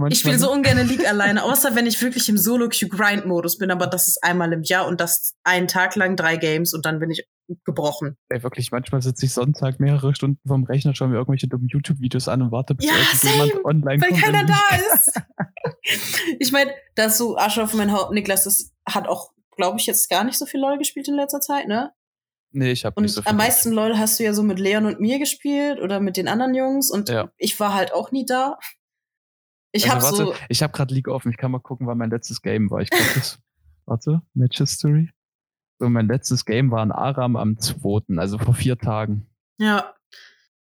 Ich spiele so ungern League alleine, außer wenn ich wirklich im Solo-Queue-Grind-Modus bin, aber das ist einmal im Jahr und das einen Tag lang drei Games und dann bin ich gebrochen. Ey, wirklich, manchmal sitze ich Sonntag mehrere Stunden vorm Rechner, schaue mir irgendwelche dummen YouTube-Videos an und warte, bis ja, jemand online weil kommt. Weil keiner da ist. ich meine, das so Asche auf mein Haupt, Niklas, das hat auch, glaube ich, jetzt gar nicht so viel LOL gespielt in letzter Zeit, ne? Nee, ich habe nicht so viel. Am meisten LOL hast du ja so mit Leon und mir gespielt oder mit den anderen Jungs und ja. ich war halt auch nie da. Ich also, habe so. Ich habe gerade League offen. Ich kann mal gucken, wann mein letztes Game war. Ich glaube, das. warte, Match History. So, mein letztes Game war in Aram am 2., also vor vier Tagen. Ja.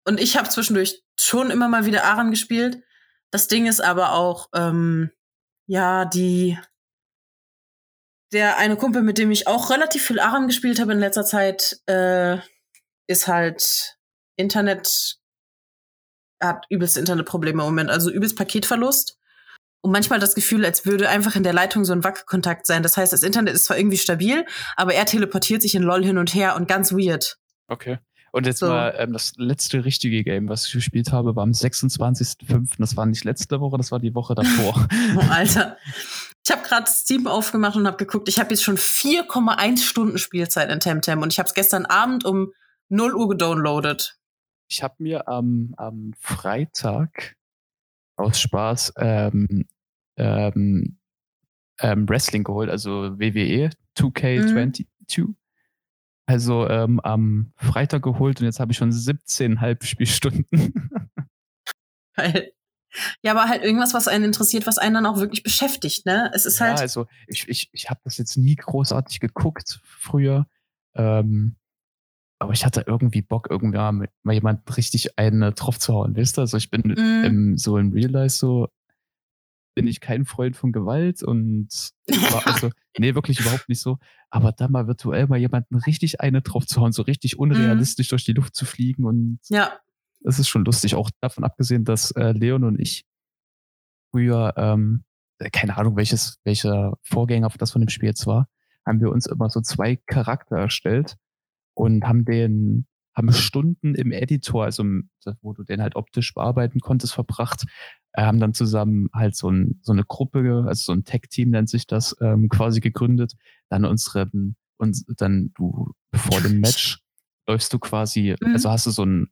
Und ich habe zwischendurch schon immer mal wieder Aram gespielt. Das Ding ist aber auch, ähm, ja, die der eine Kumpel, mit dem ich auch relativ viel Aram gespielt habe in letzter Zeit, äh, ist halt Internet, hat übelste Internetprobleme im Moment, also übelst Paketverlust. Und manchmal das Gefühl, als würde einfach in der Leitung so ein Wackelkontakt sein. Das heißt, das Internet ist zwar irgendwie stabil, aber er teleportiert sich in LOL hin und her und ganz weird. Okay. Und jetzt so. mal ähm, das letzte richtige Game, was ich gespielt habe, war am 26.05. Das war nicht letzte Woche, das war die Woche davor. oh, Alter. Ich habe gerade Steam aufgemacht und habe geguckt, ich habe jetzt schon 4,1 Stunden Spielzeit in Temtem und ich habe es gestern Abend um 0 Uhr gedownloadet. Ich habe mir am, am Freitag aus Spaß ähm, ähm, ähm, Wrestling geholt, also WWE 2K22. Mhm. Also ähm, am Freitag geholt und jetzt habe ich schon 17,5 Spielstunden. Geil. Ja, aber halt irgendwas, was einen interessiert, was einen dann auch wirklich beschäftigt, ne? Es ist halt. Ja, also ich, ich, ich habe das jetzt nie großartig geguckt früher. Ähm, aber ich hatte irgendwie Bock, irgendwann mal jemanden richtig einen drauf zu hauen, wisst ihr? Also ich bin mm. im, so in Real Life so, bin ich kein Freund von Gewalt und also, nee, wirklich überhaupt nicht so. Aber da mal virtuell mal jemanden richtig eine drauf zu hauen, so richtig mhm. unrealistisch mm. durch die Luft zu fliegen und ja es ist schon lustig, auch davon abgesehen, dass äh, Leon und ich früher, ähm, äh, keine Ahnung, welches, welcher Vorgänger das von dem Spiel jetzt war, haben wir uns immer so zwei Charakter erstellt und haben den, haben Stunden im Editor, also wo du den halt optisch bearbeiten konntest, verbracht, äh, haben dann zusammen halt so, ein, so eine Gruppe, also so ein Tech-Team nennt sich das, ähm, quasi gegründet, dann unseren, und dann du vor dem Match läufst du quasi, mhm. also hast du so ein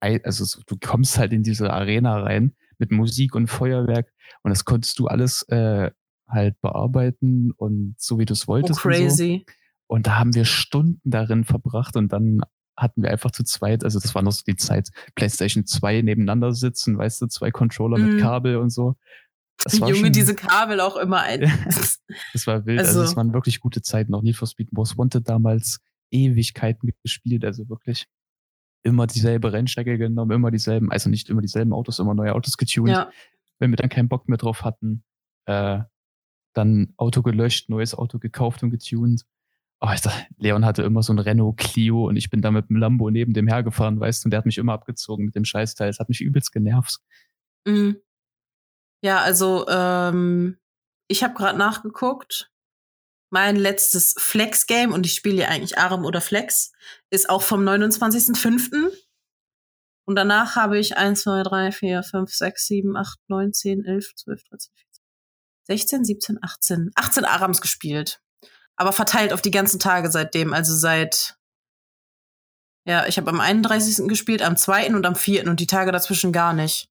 also du kommst halt in diese Arena rein mit Musik und Feuerwerk und das konntest du alles äh, halt bearbeiten und so wie du es wolltest. Oh, crazy. Und, so. und da haben wir Stunden darin verbracht und dann hatten wir einfach zu zweit, also das war noch so die Zeit, PlayStation 2 nebeneinander sitzen, weißt du, zwei Controller mm. mit mhm. Kabel und so. Das war Junge, schon, diese Kabel auch immer ein. das war wild, also, also das waren wirklich gute Zeiten. Noch Need for Speed Most Wanted damals Ewigkeiten gespielt, also wirklich immer dieselbe Rennstrecke genommen, immer dieselben, also nicht immer dieselben Autos, immer neue Autos getuned. Ja. Wenn wir dann keinen Bock mehr drauf hatten, äh, dann Auto gelöscht, neues Auto gekauft und getuned. Oh, ich dachte, Leon hatte immer so ein Renault Clio und ich bin da mit dem Lambo neben dem hergefahren, weißt du, und der hat mich immer abgezogen mit dem Scheißteil. Es hat mich übelst genervt. Mhm. Ja, also ähm, ich habe gerade nachgeguckt mein letztes Flex-Game, und ich spiele ja eigentlich Aram oder Flex, ist auch vom 29.05. Und danach habe ich 1, 2, 3, 4, 5, 6, 7, 8, 9, 10, 11, 12, 13, 16, 17, 18, 18 Arams gespielt. Aber verteilt auf die ganzen Tage seitdem, also seit ja, ich habe am 31. gespielt, am 2. und am 4. und die Tage dazwischen gar nicht.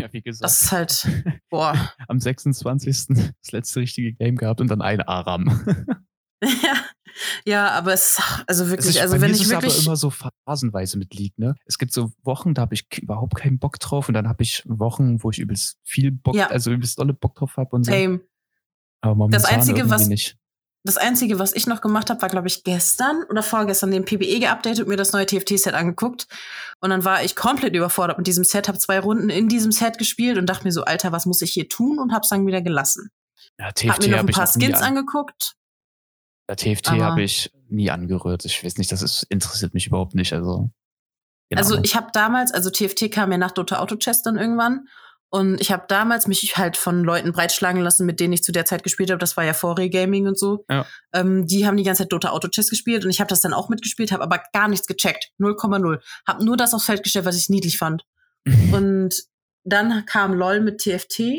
Ja, wie gesagt. Das ist halt, boah. Am 26. das letzte richtige Game gehabt und dann ein Aram. ja, ja, aber es also wirklich, ist, also wenn ich ich wirklich aber immer so phasenweise mit League, ne? Es gibt so Wochen, da habe ich überhaupt keinen Bock drauf und dann habe ich Wochen, wo ich übelst viel Bock, Ja. also übelst dolle Bock drauf habe und so. same. Aber momentan Einzige, irgendwie was- nicht. Das einzige, was ich noch gemacht habe, war glaube ich gestern oder vorgestern den PBE geupdatet und mir das neue TFT-Set angeguckt. Und dann war ich komplett überfordert mit diesem Set, habe zwei Runden in diesem Set gespielt und dachte mir so, Alter, was muss ich hier tun? Und hab's dann wieder gelassen. Ja, Hab TFT mir noch ein habe ich paar Skins an, angeguckt. ja, TFT habe ich nie angerührt. Ich weiß nicht, das ist, interessiert mich überhaupt nicht. Also, keine Also ich habe damals, also TFT kam ja nach Dota Auto Chess dann irgendwann. Und ich habe damals mich halt von Leuten breitschlagen lassen, mit denen ich zu der Zeit gespielt habe. Das war ja vor Gaming und so. Ja. Ähm, die haben die ganze Zeit Dota Auto Chess gespielt und ich habe das dann auch mitgespielt, habe aber gar nichts gecheckt. 0,0. Hab nur das aufs Feld gestellt, was ich niedlich fand. Und dann kam LOL mit TFT.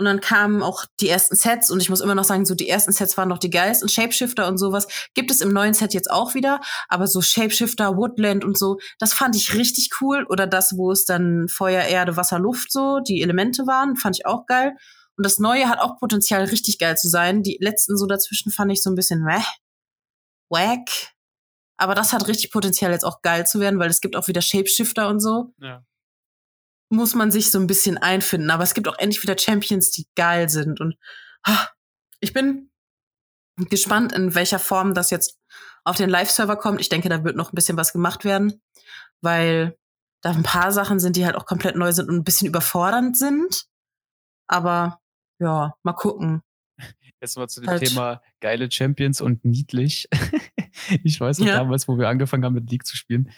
Und dann kamen auch die ersten Sets und ich muss immer noch sagen, so die ersten Sets waren noch die geilsten. Shapeshifter und sowas gibt es im neuen Set jetzt auch wieder. Aber so Shapeshifter, Woodland und so, das fand ich richtig cool. Oder das, wo es dann Feuer, Erde, Wasser, Luft so, die Elemente waren, fand ich auch geil. Und das Neue hat auch Potenzial, richtig geil zu sein. Die letzten so dazwischen fand ich so ein bisschen meh, wack. Aber das hat richtig Potenzial, jetzt auch geil zu werden, weil es gibt auch wieder Shapeshifter und so ja. Muss man sich so ein bisschen einfinden. Aber es gibt auch endlich wieder Champions, die geil sind. Und ah, ich bin gespannt, in welcher Form das jetzt auf den Live-Server kommt. Ich denke, da wird noch ein bisschen was gemacht werden, weil da ein paar Sachen sind, die halt auch komplett neu sind und ein bisschen überfordernd sind. Aber ja, mal gucken. Jetzt mal zu dem Halt. Thema geile Champions und niedlich. ich weiß noch Ja. damals, wo wir angefangen haben mit League zu spielen,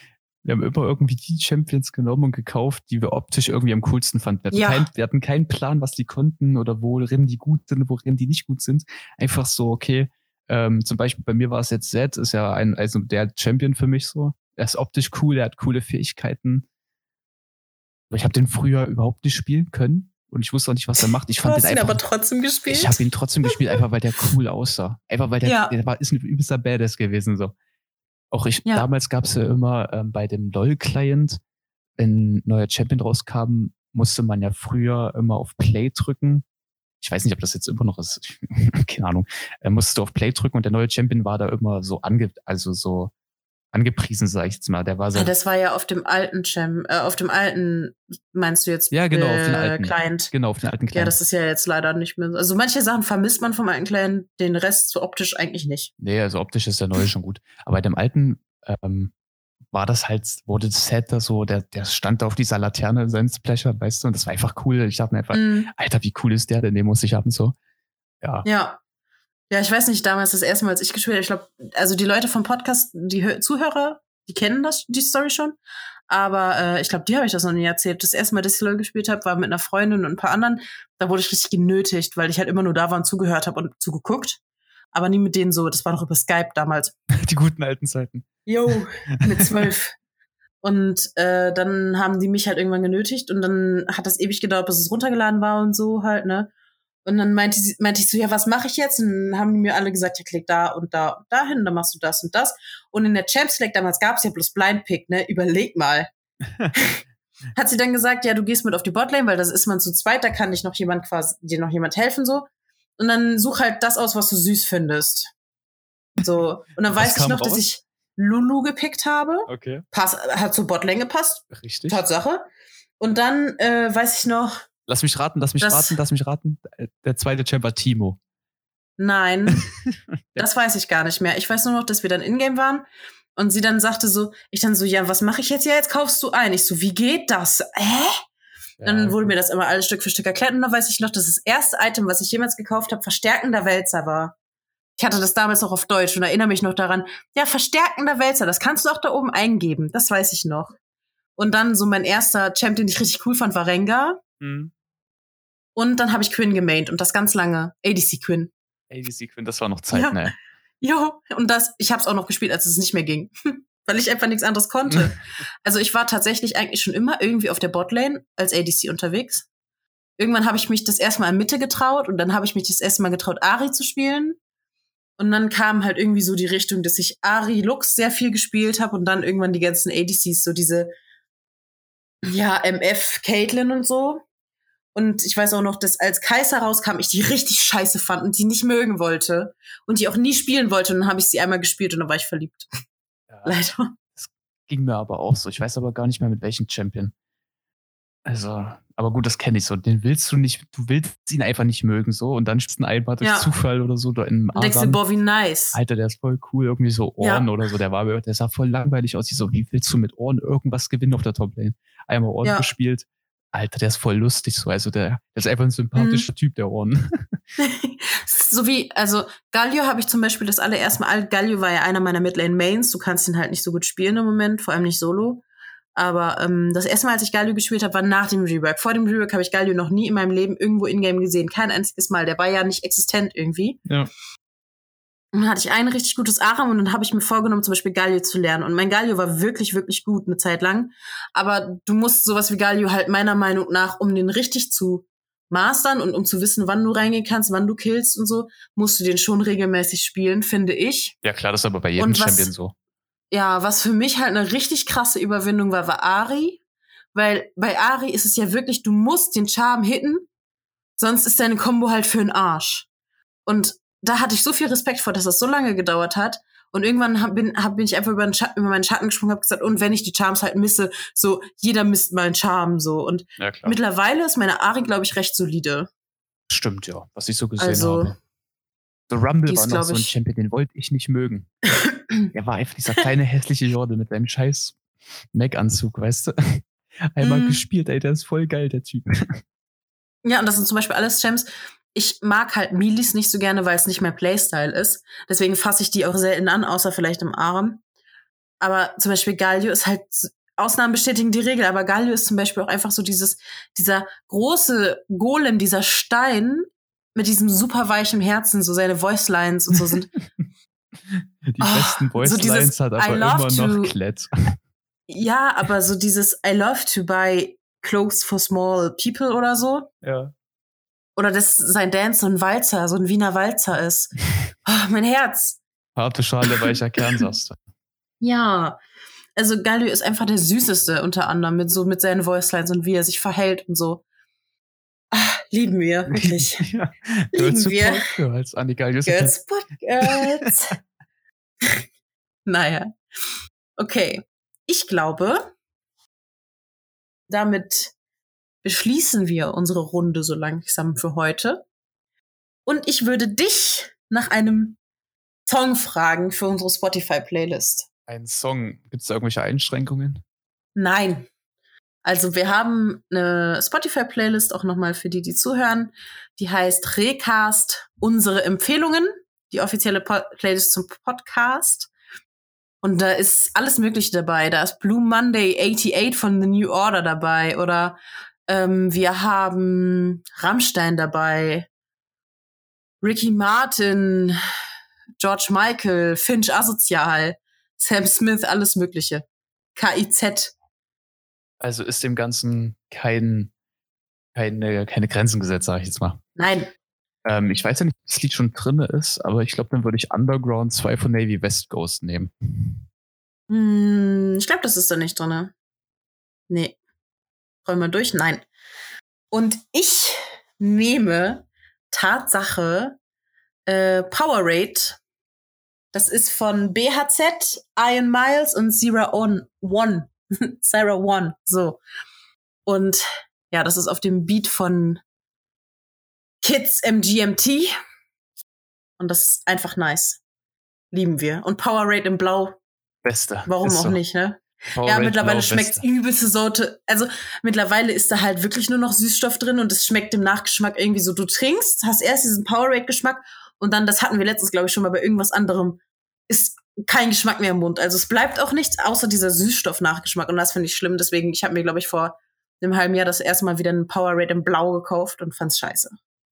wir haben immer irgendwie die Champions genommen und gekauft, die wir optisch irgendwie am coolsten fanden. Wir hatten, Ja. kein, wir hatten keinen Plan, was die konnten oder worin die gut sind, worin die nicht gut sind. Einfach so, okay, ähm, zum Beispiel bei mir war es jetzt Zed, ist ja ein, also der Champion für mich so. Er ist optisch cool, er hat coole Fähigkeiten. Ich habe den früher überhaupt nicht spielen können und ich wusste auch nicht, was er macht. Ich Du fand hast den ihn einfach aber trotzdem gespielt. ich habe ihn trotzdem gespielt, einfach weil der cool aussah. Einfach weil der, Ja. der war, ist ein übelster Badass gewesen. So. Auch ich, Ja. damals gab es ja immer ähm, bei dem LOL-Client, wenn ein neuer Champion rauskam, musste man ja früher immer auf Play drücken. Ich weiß nicht, ob das jetzt immer noch ist. Keine Ahnung. Er musste auf Play drücken und der neue Champion war da immer so ange, also so angepriesen, sag ich jetzt mal. Der war so. Ah, das war ja auf dem alten Cham, äh, auf dem alten, meinst du jetzt? Ja, genau, auf äh, den alten. Client. genau, auf den alten Client. Ja, das ist ja jetzt leider nicht mehr so. Also manche Sachen vermisst man vom alten Client, den Rest so optisch eigentlich nicht. Nee, also optisch ist der neue schon gut. Aber bei dem alten ähm, war das halt, wurde das Set da so, der, der stand da auf dieser Laterne, sein Splasher, weißt du, und das war einfach cool. Ich dachte mir einfach, Mhm. Alter, wie cool ist der denn? Den muss ich haben, so. Ja. Ja. Ja, ich weiß nicht, damals das erste Mal, als ich gespielt habe, ich glaube, also die Leute vom Podcast, die Hö- Zuhörer, die kennen das, die Story schon. Aber äh, ich glaube, die habe ich das noch nie erzählt. Das erste Mal, dass ich LOL gespielt habe, war mit einer Freundin und ein paar anderen. Da wurde ich richtig genötigt, weil ich halt immer nur da war und zugehört habe und zugeguckt. Aber nie mit denen so. Das war noch über Skype damals. Die guten alten Zeiten. Yo, mit zwölf. Und äh, dann haben die mich halt irgendwann genötigt und dann hat das ewig gedauert, bis es runtergeladen war und so halt, ne? Und dann meinte, sie, meinte ich so, ja, was mache ich jetzt? Und dann haben die mir alle gesagt, ja, klick da und da und dahin, dann machst du das und das. Und in der Champs League damals gab es ja bloß Blind Pick, ne? Überleg mal. hat sie dann gesagt, ja, du gehst mit auf die Botlane, weil das ist man zu zweit, da kann dich noch jemand quasi, dir noch jemand helfen so. Und dann such halt das aus, was du süß findest. So. Und dann weiß ich noch, dass raus? ich Lulu gepickt habe. Okay. Pass, hat zur Botlane gepasst. Richtig. Tatsache. Und dann äh, weiß ich noch, Lass mich raten, lass mich Das- raten, lass mich raten. Äh, Der zweite Champ war Timo. nein, das weiß ich gar nicht mehr. Ich weiß nur noch, dass wir dann in-game waren und sie dann sagte so, ich dann so, ja, was mache ich jetzt? Ja, jetzt kaufst du ein. Ich so, wie geht das? Hä? Dann wurde mir das immer alles Stück für Stück erklärt und dann weiß ich noch, dass das erste Item, was ich jemals gekauft habe, verstärkender Wälzer war. Ich hatte das damals noch auf Deutsch und erinnere mich noch daran, ja, verstärkender Wälzer, das kannst du auch da oben eingeben. Das weiß ich noch. Und dann so mein erster Champ, den ich richtig cool fand, war Rengar. Mhm. Und dann habe ich Quinn gemaint und das ganz lange. ADC Quinn. Die Sequin, das war noch Zeit, Ja. ne? Jo, und das, ich habe es auch noch gespielt, als es nicht mehr ging. Weil ich einfach nichts anderes konnte. also ich war tatsächlich eigentlich schon immer irgendwie auf der Botlane als ADC unterwegs. irgendwann habe ich mich das erste Mal in Mitte getraut und dann habe ich mich das erste Mal getraut, Ari zu spielen. Und dann kam halt irgendwie so die Richtung, dass ich Ari Lux sehr viel gespielt habe und dann irgendwann die ganzen ADCs, so diese, ja, MF, Caitlyn und so. Und ich weiß auch noch, dass als Kaiser rauskam, ich die richtig scheiße fand und die nicht mögen wollte und die auch nie spielen wollte. Und dann habe ich sie einmal gespielt und dann war ich verliebt. Ja, Leider. Das ging mir aber auch so. Ich weiß aber gar nicht mehr mit welchem Champion. Also, aber gut, das kenne ich so. Den willst du nicht, du willst ihn einfach nicht mögen, so. Und dann spielst du einfach durch Ja. Zufall oder so da in denkst dir, boah, wie nice. Alter, der ist voll cool, irgendwie so Ja. Ohren oder so. Der war, der sah voll langweilig aus. Ich so, wie willst du mit Ohren irgendwas gewinnen auf der Toplane? Einmal Ohren Ja. gespielt. Alter, der ist voll lustig so. Also der, der ist einfach ein Mhm. sympathischer Typ, der Ohren. so wie, also Galio habe ich zum Beispiel das allererste Mal, Galio war ja einer meiner Midlane Mains, du kannst ihn halt nicht so gut spielen im Moment, vor allem nicht solo. Aber ähm, das erste Mal, als ich Galio gespielt habe, war nach dem Rework. Vor dem Rework habe ich Galio noch nie in meinem Leben irgendwo in-game gesehen. Kein einziges Mal. Der war ja nicht existent irgendwie. Ja. Und dann hatte ich ein richtig gutes Aram und dann habe ich mir vorgenommen, zum Beispiel Galio zu lernen. Und mein Galio war wirklich, wirklich gut eine Zeit lang. Aber du musst sowas wie Galio halt meiner Meinung nach, um den richtig zu mastern und um zu wissen, wann du reingehen kannst, wann du killst und so, musst du den schon regelmäßig spielen, finde ich. Ja, klar, das ist aber bei jedem was- Champion so. Ja, was für mich halt eine richtig krasse Überwindung war, war Ari. Weil bei Ari ist es ja wirklich, du musst den Charme hitten, sonst ist deine Combo halt für den Arsch. Und da hatte ich so viel Respekt vor, dass das so lange gedauert hat. Und irgendwann hab, bin, hab, bin ich einfach über, den Schatten, über meinen Schatten gesprungen und hab gesagt, und wenn ich die Charms halt misse, so, jeder misst mal einen Charme, so. Und Ja, mittlerweile ist meine Ari, glaube ich, recht solide. Stimmt, ja, was ich so gesehen Also, habe. The Rumble war noch so ein Champion, den wollte ich nicht mögen. Der war einfach dieser kleine hässliche Jorde mit seinem scheiß Mac-Anzug, weißt du? Einmal Mhm. gespielt, ey, der ist voll geil, der Typ. Ja, und das sind zum Beispiel alles Champs. Ich mag halt Milis nicht so gerne, weil es nicht mehr Playstyle ist. Deswegen fasse ich die auch selten an, außer vielleicht im Arm. Aber zum Beispiel Galio ist halt, Ausnahmen bestätigen die Regel, aber Galio ist zum Beispiel auch einfach so dieses, dieser große Golem, dieser Stein mit diesem super weichen Herzen, so seine Voicelines und so sind. Die Oh, besten so Voice dieses Lines hat I aber love immer noch to- Klett. ja, aber so dieses I love to buy clothes for small people oder so. Ja. Oder dass sein Dance so ein Walzer, so ein Wiener Walzer ist. Oh, mein Herz. Harte Schale, weicher Kern, sagst du. Ja. Also Galio ist einfach der süßeste unter anderem mit so mit seinen Voicelines und wie er sich verhält und so. Ah, lieben wir, wirklich. ja. Lieben Girls wir. Girls, Annika Girls. Girls, girls. naja. Okay. Ich glaube, damit beschließen wir unsere Runde so langsam für heute. Und ich würde dich nach einem Song fragen für unsere Spotify-Playlist. Ein Song. Gibt es da irgendwelche Einschränkungen? Nein. Also wir haben eine Spotify-Playlist auch nochmal für die, die zuhören. Die heißt Recast Unsere Empfehlungen, die offizielle po Playlist zum Podcast. Und da ist alles Mögliche dabei. Da ist Blue Monday 88 von The New Order dabei. Oder ähm, wir haben Rammstein dabei. Ricky Martin, George Michael, Finch Asozial, Sam Smith, alles Mögliche. KIZ. Also ist dem Ganzen kein, keine, keine Grenzen gesetzt, sage ich jetzt mal. Nein, Ähm, ich weiß ja nicht, ob das Lied schon drin ist, aber ich glaube, dann würde ich Underground 2 von Navy West Ghost nehmen. Hm, ich glaube, das ist da nicht drin. Nee. Räumen wir durch? Nein. Und ich nehme Tatsache äh, Powerade. Das ist von BHZ, Iron Miles und Zero On One. Sarah One. So. Und ja, das ist auf dem Beat von Kids MGMT. Und das ist einfach nice. Lieben wir. Und Powerade in Blau Beste. Warum auch so. nicht, ne? Power ja, Rate mittlerweile Blau, schmeckt's Beste. übelste Sorte. Also mittlerweile ist da halt wirklich nur noch Süßstoff drin und es schmeckt im Nachgeschmack irgendwie so. Du trinkst, hast erst diesen Powerade-Geschmack und dann, das hatten wir letztens, glaube ich, schon mal bei irgendwas anderem, ist kein Geschmack mehr im Mund. Also es bleibt auch nichts außer dieser Süßstoff-Nachgeschmack und das finde ich schlimm. Deswegen, ich habe mir, glaube ich, vor einem halben Jahr das erste Mal wieder einen Powerade in Blau gekauft und fand's scheiße.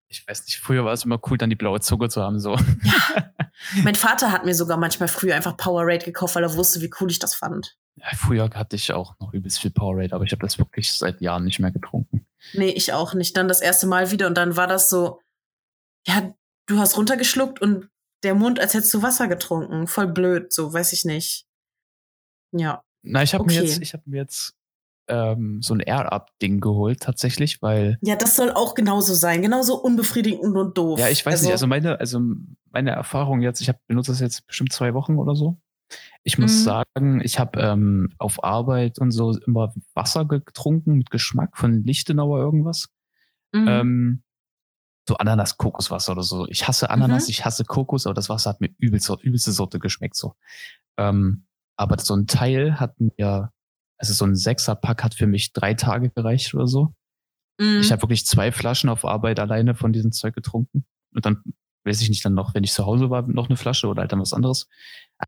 Ich weiß nicht, früher war es immer cool, dann die blaue Zunge zu haben. So. Mein Vater hat mir sogar manchmal früher einfach Powerade gekauft, weil er wusste, wie cool ich das fand. Ja, früher hatte ich auch noch übelst viel Powerade, aber ich habe das wirklich seit Jahren nicht mehr getrunken. Nee, ich auch nicht. Dann das erste Mal wieder und dann war das so, ja, du hast runtergeschluckt und der Mund, als hättest du Wasser getrunken. Voll blöd, so, weiß ich nicht. Ja. Na, ich habe okay. mir jetzt, ich habe mir jetzt ähm, so ein Air-Up-Ding geholt, tatsächlich, weil. Ja, das soll auch genauso sein, genauso unbefriedigend und doof. Ja, ich weiß also, nicht, also meine, also meine Erfahrung jetzt, ich habe benutze das jetzt bestimmt zwei Wochen oder so. Ich muss mhm. sagen, ich habe ähm, auf Arbeit und so immer Wasser getrunken mit Geschmack von Lichtenauer irgendwas. Mhm. Ähm, so Ananas, Kokoswasser oder so. Ich hasse Ananas, mhm. ich hasse Kokos, aber das Wasser hat mir übelste, übelste Sorte geschmeckt so. Ähm, aber so ein Teil hat mir, also so ein Sechserpack hat für mich drei Tage gereicht oder so. Mhm. Ich habe wirklich zwei Flaschen auf Arbeit alleine von diesem Zeug getrunken. Und dann weiß ich nicht, dann noch, wenn ich zu Hause war, noch eine Flasche oder halt dann was anderes.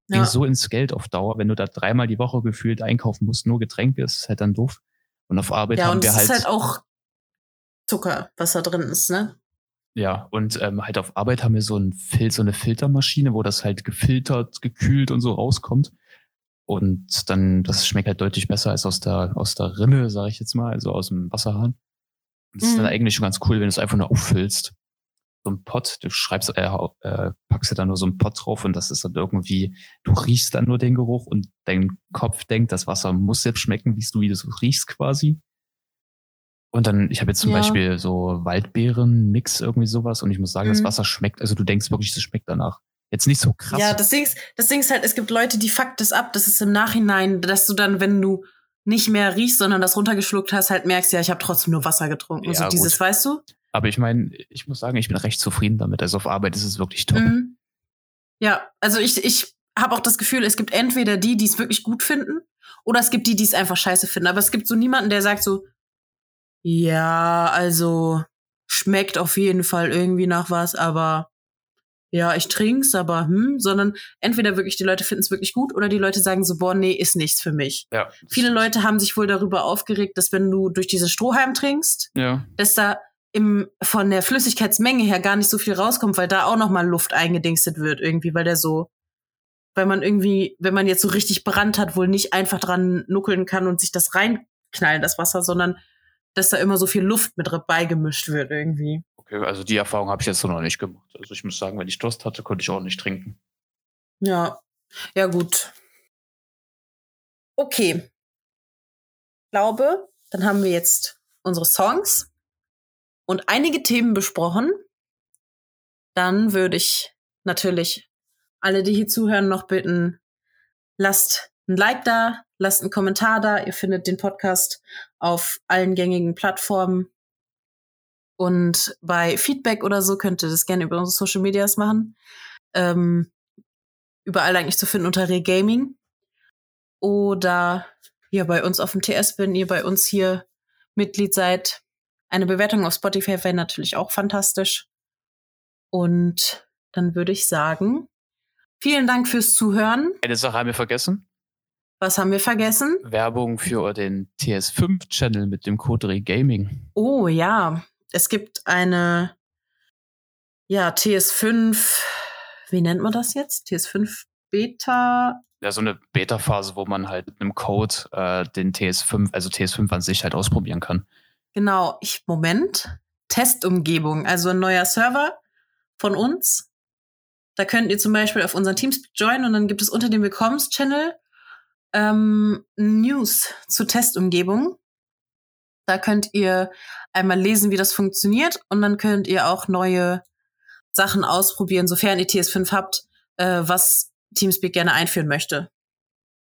Ja. Ging so ins Geld auf Dauer, wenn du da dreimal die Woche gefühlt einkaufen musst, nur Getränke, ist halt dann doof. Und auf Arbeit ja, haben wir halt. Ja, und es ist halt auch Zucker, was da drin ist, ne? Ja, und ähm, halt auf Arbeit haben wir so, ein Fil so eine Filtermaschine, wo das halt gefiltert, gekühlt und so rauskommt. Und dann, das schmeckt halt deutlich besser als aus der, aus der Rinne, sage ich jetzt mal, also aus dem Wasserhahn. Und das ist dann mhm. eigentlich schon ganz cool, wenn du es einfach nur auffüllst. So ein Pott, du schreibst, äh, äh, packst dir dann nur so ein Pott drauf und das ist dann irgendwie, du riechst dann nur den Geruch und dein Kopf denkt, das Wasser muss selbst schmecken, wie du, wie du so riechst quasi. Und dann, ich habe jetzt zum ja. Beispiel so Waldbeeren-Mix, irgendwie sowas, und ich muss sagen, mhm. das Wasser schmeckt, also du denkst wirklich, es schmeckt danach. Jetzt nicht so krass. Ja, das Ding, ist, das Ding ist halt, es gibt Leute, die fuckt das ab. Das ist im Nachhinein, dass du dann, wenn du nicht mehr riechst, sondern das runtergeschluckt hast, halt merkst, ja, ich habe trotzdem nur Wasser getrunken. Ja, so dieses, gut. weißt du? Aber ich meine, ich muss sagen, ich bin recht zufrieden damit. Also auf Arbeit ist es wirklich top. Mhm. Ja, also ich, ich habe auch das Gefühl, es gibt entweder die, die es wirklich gut finden, oder es gibt die, die es einfach scheiße finden. Aber es gibt so niemanden, der sagt so, ja, also schmeckt auf jeden Fall irgendwie nach was, aber ja, ich trink's, aber hm, sondern entweder wirklich die Leute finden es wirklich gut oder die Leute sagen so, boah, nee, ist nichts für mich. Ja. Viele Leute haben sich wohl darüber aufgeregt, dass wenn du durch diese Strohhalm trinkst, ja. dass da im, von der Flüssigkeitsmenge her gar nicht so viel rauskommt, weil da auch noch mal Luft eingedingstet wird irgendwie, weil der so, weil man irgendwie, wenn man jetzt so richtig Brand hat, wohl nicht einfach dran nuckeln kann und sich das reinknallen, das Wasser, sondern dass da immer so viel Luft mit beigemischt wird irgendwie. Also die Erfahrung habe ich jetzt noch nicht gemacht. Also ich muss sagen, wenn ich Durst hatte, konnte ich auch nicht trinken. Ja, ja gut. Okay. Ich glaube, dann haben wir jetzt unsere Songs und einige Themen besprochen. Dann würde ich natürlich alle, die hier zuhören, noch bitten, lasst ein Like da, lasst einen Kommentar da. Ihr findet den Podcast auf allen gängigen Plattformen. Und bei Feedback oder so könnt ihr das gerne über unsere Social Medias machen. Ähm, überall eigentlich zu finden unter Regaming. Oder ja, bei uns auf dem TS, wenn ihr bei uns hier Mitglied seid. Eine Bewertung auf Spotify wäre natürlich auch fantastisch. Und dann würde ich sagen, vielen Dank fürs Zuhören. Eine Sache haben wir vergessen. Was haben wir vergessen? Werbung für den TS5-Channel mit dem Code Regaming. Oh ja, es gibt eine ja, TS5, wie nennt man das jetzt? TS5 Beta. Ja, so eine Beta-Phase, wo man halt mit einem Code äh, den TS5, also TS5 an sich halt ausprobieren kann. Genau, ich, Moment. Testumgebung, also ein neuer Server von uns. Da könnt ihr zum Beispiel auf unseren Teams joinen und dann gibt es unter dem Willkommens-Channel ähm, News zur Testumgebung. Da könnt ihr einmal lesen, wie das funktioniert und dann könnt ihr auch neue Sachen ausprobieren, sofern ihr TS5 habt, äh, was Teamspeak gerne einführen möchte.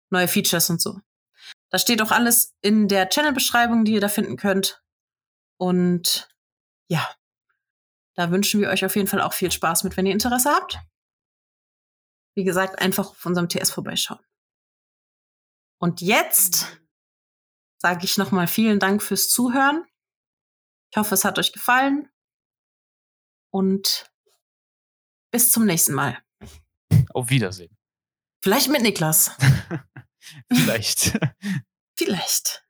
Neue Features und so. Da steht auch alles in der Channel-Beschreibung, die ihr da finden könnt. Und ja, da wünschen wir euch auf jeden Fall auch viel Spaß mit, wenn ihr Interesse habt. Wie gesagt, einfach auf unserem TS vorbeischauen. Und jetzt sage ich nochmal vielen Dank fürs Zuhören. Ich hoffe, es hat euch gefallen. Und bis zum nächsten Mal. Auf Wiedersehen. Vielleicht mit Niklas. Vielleicht. Vielleicht.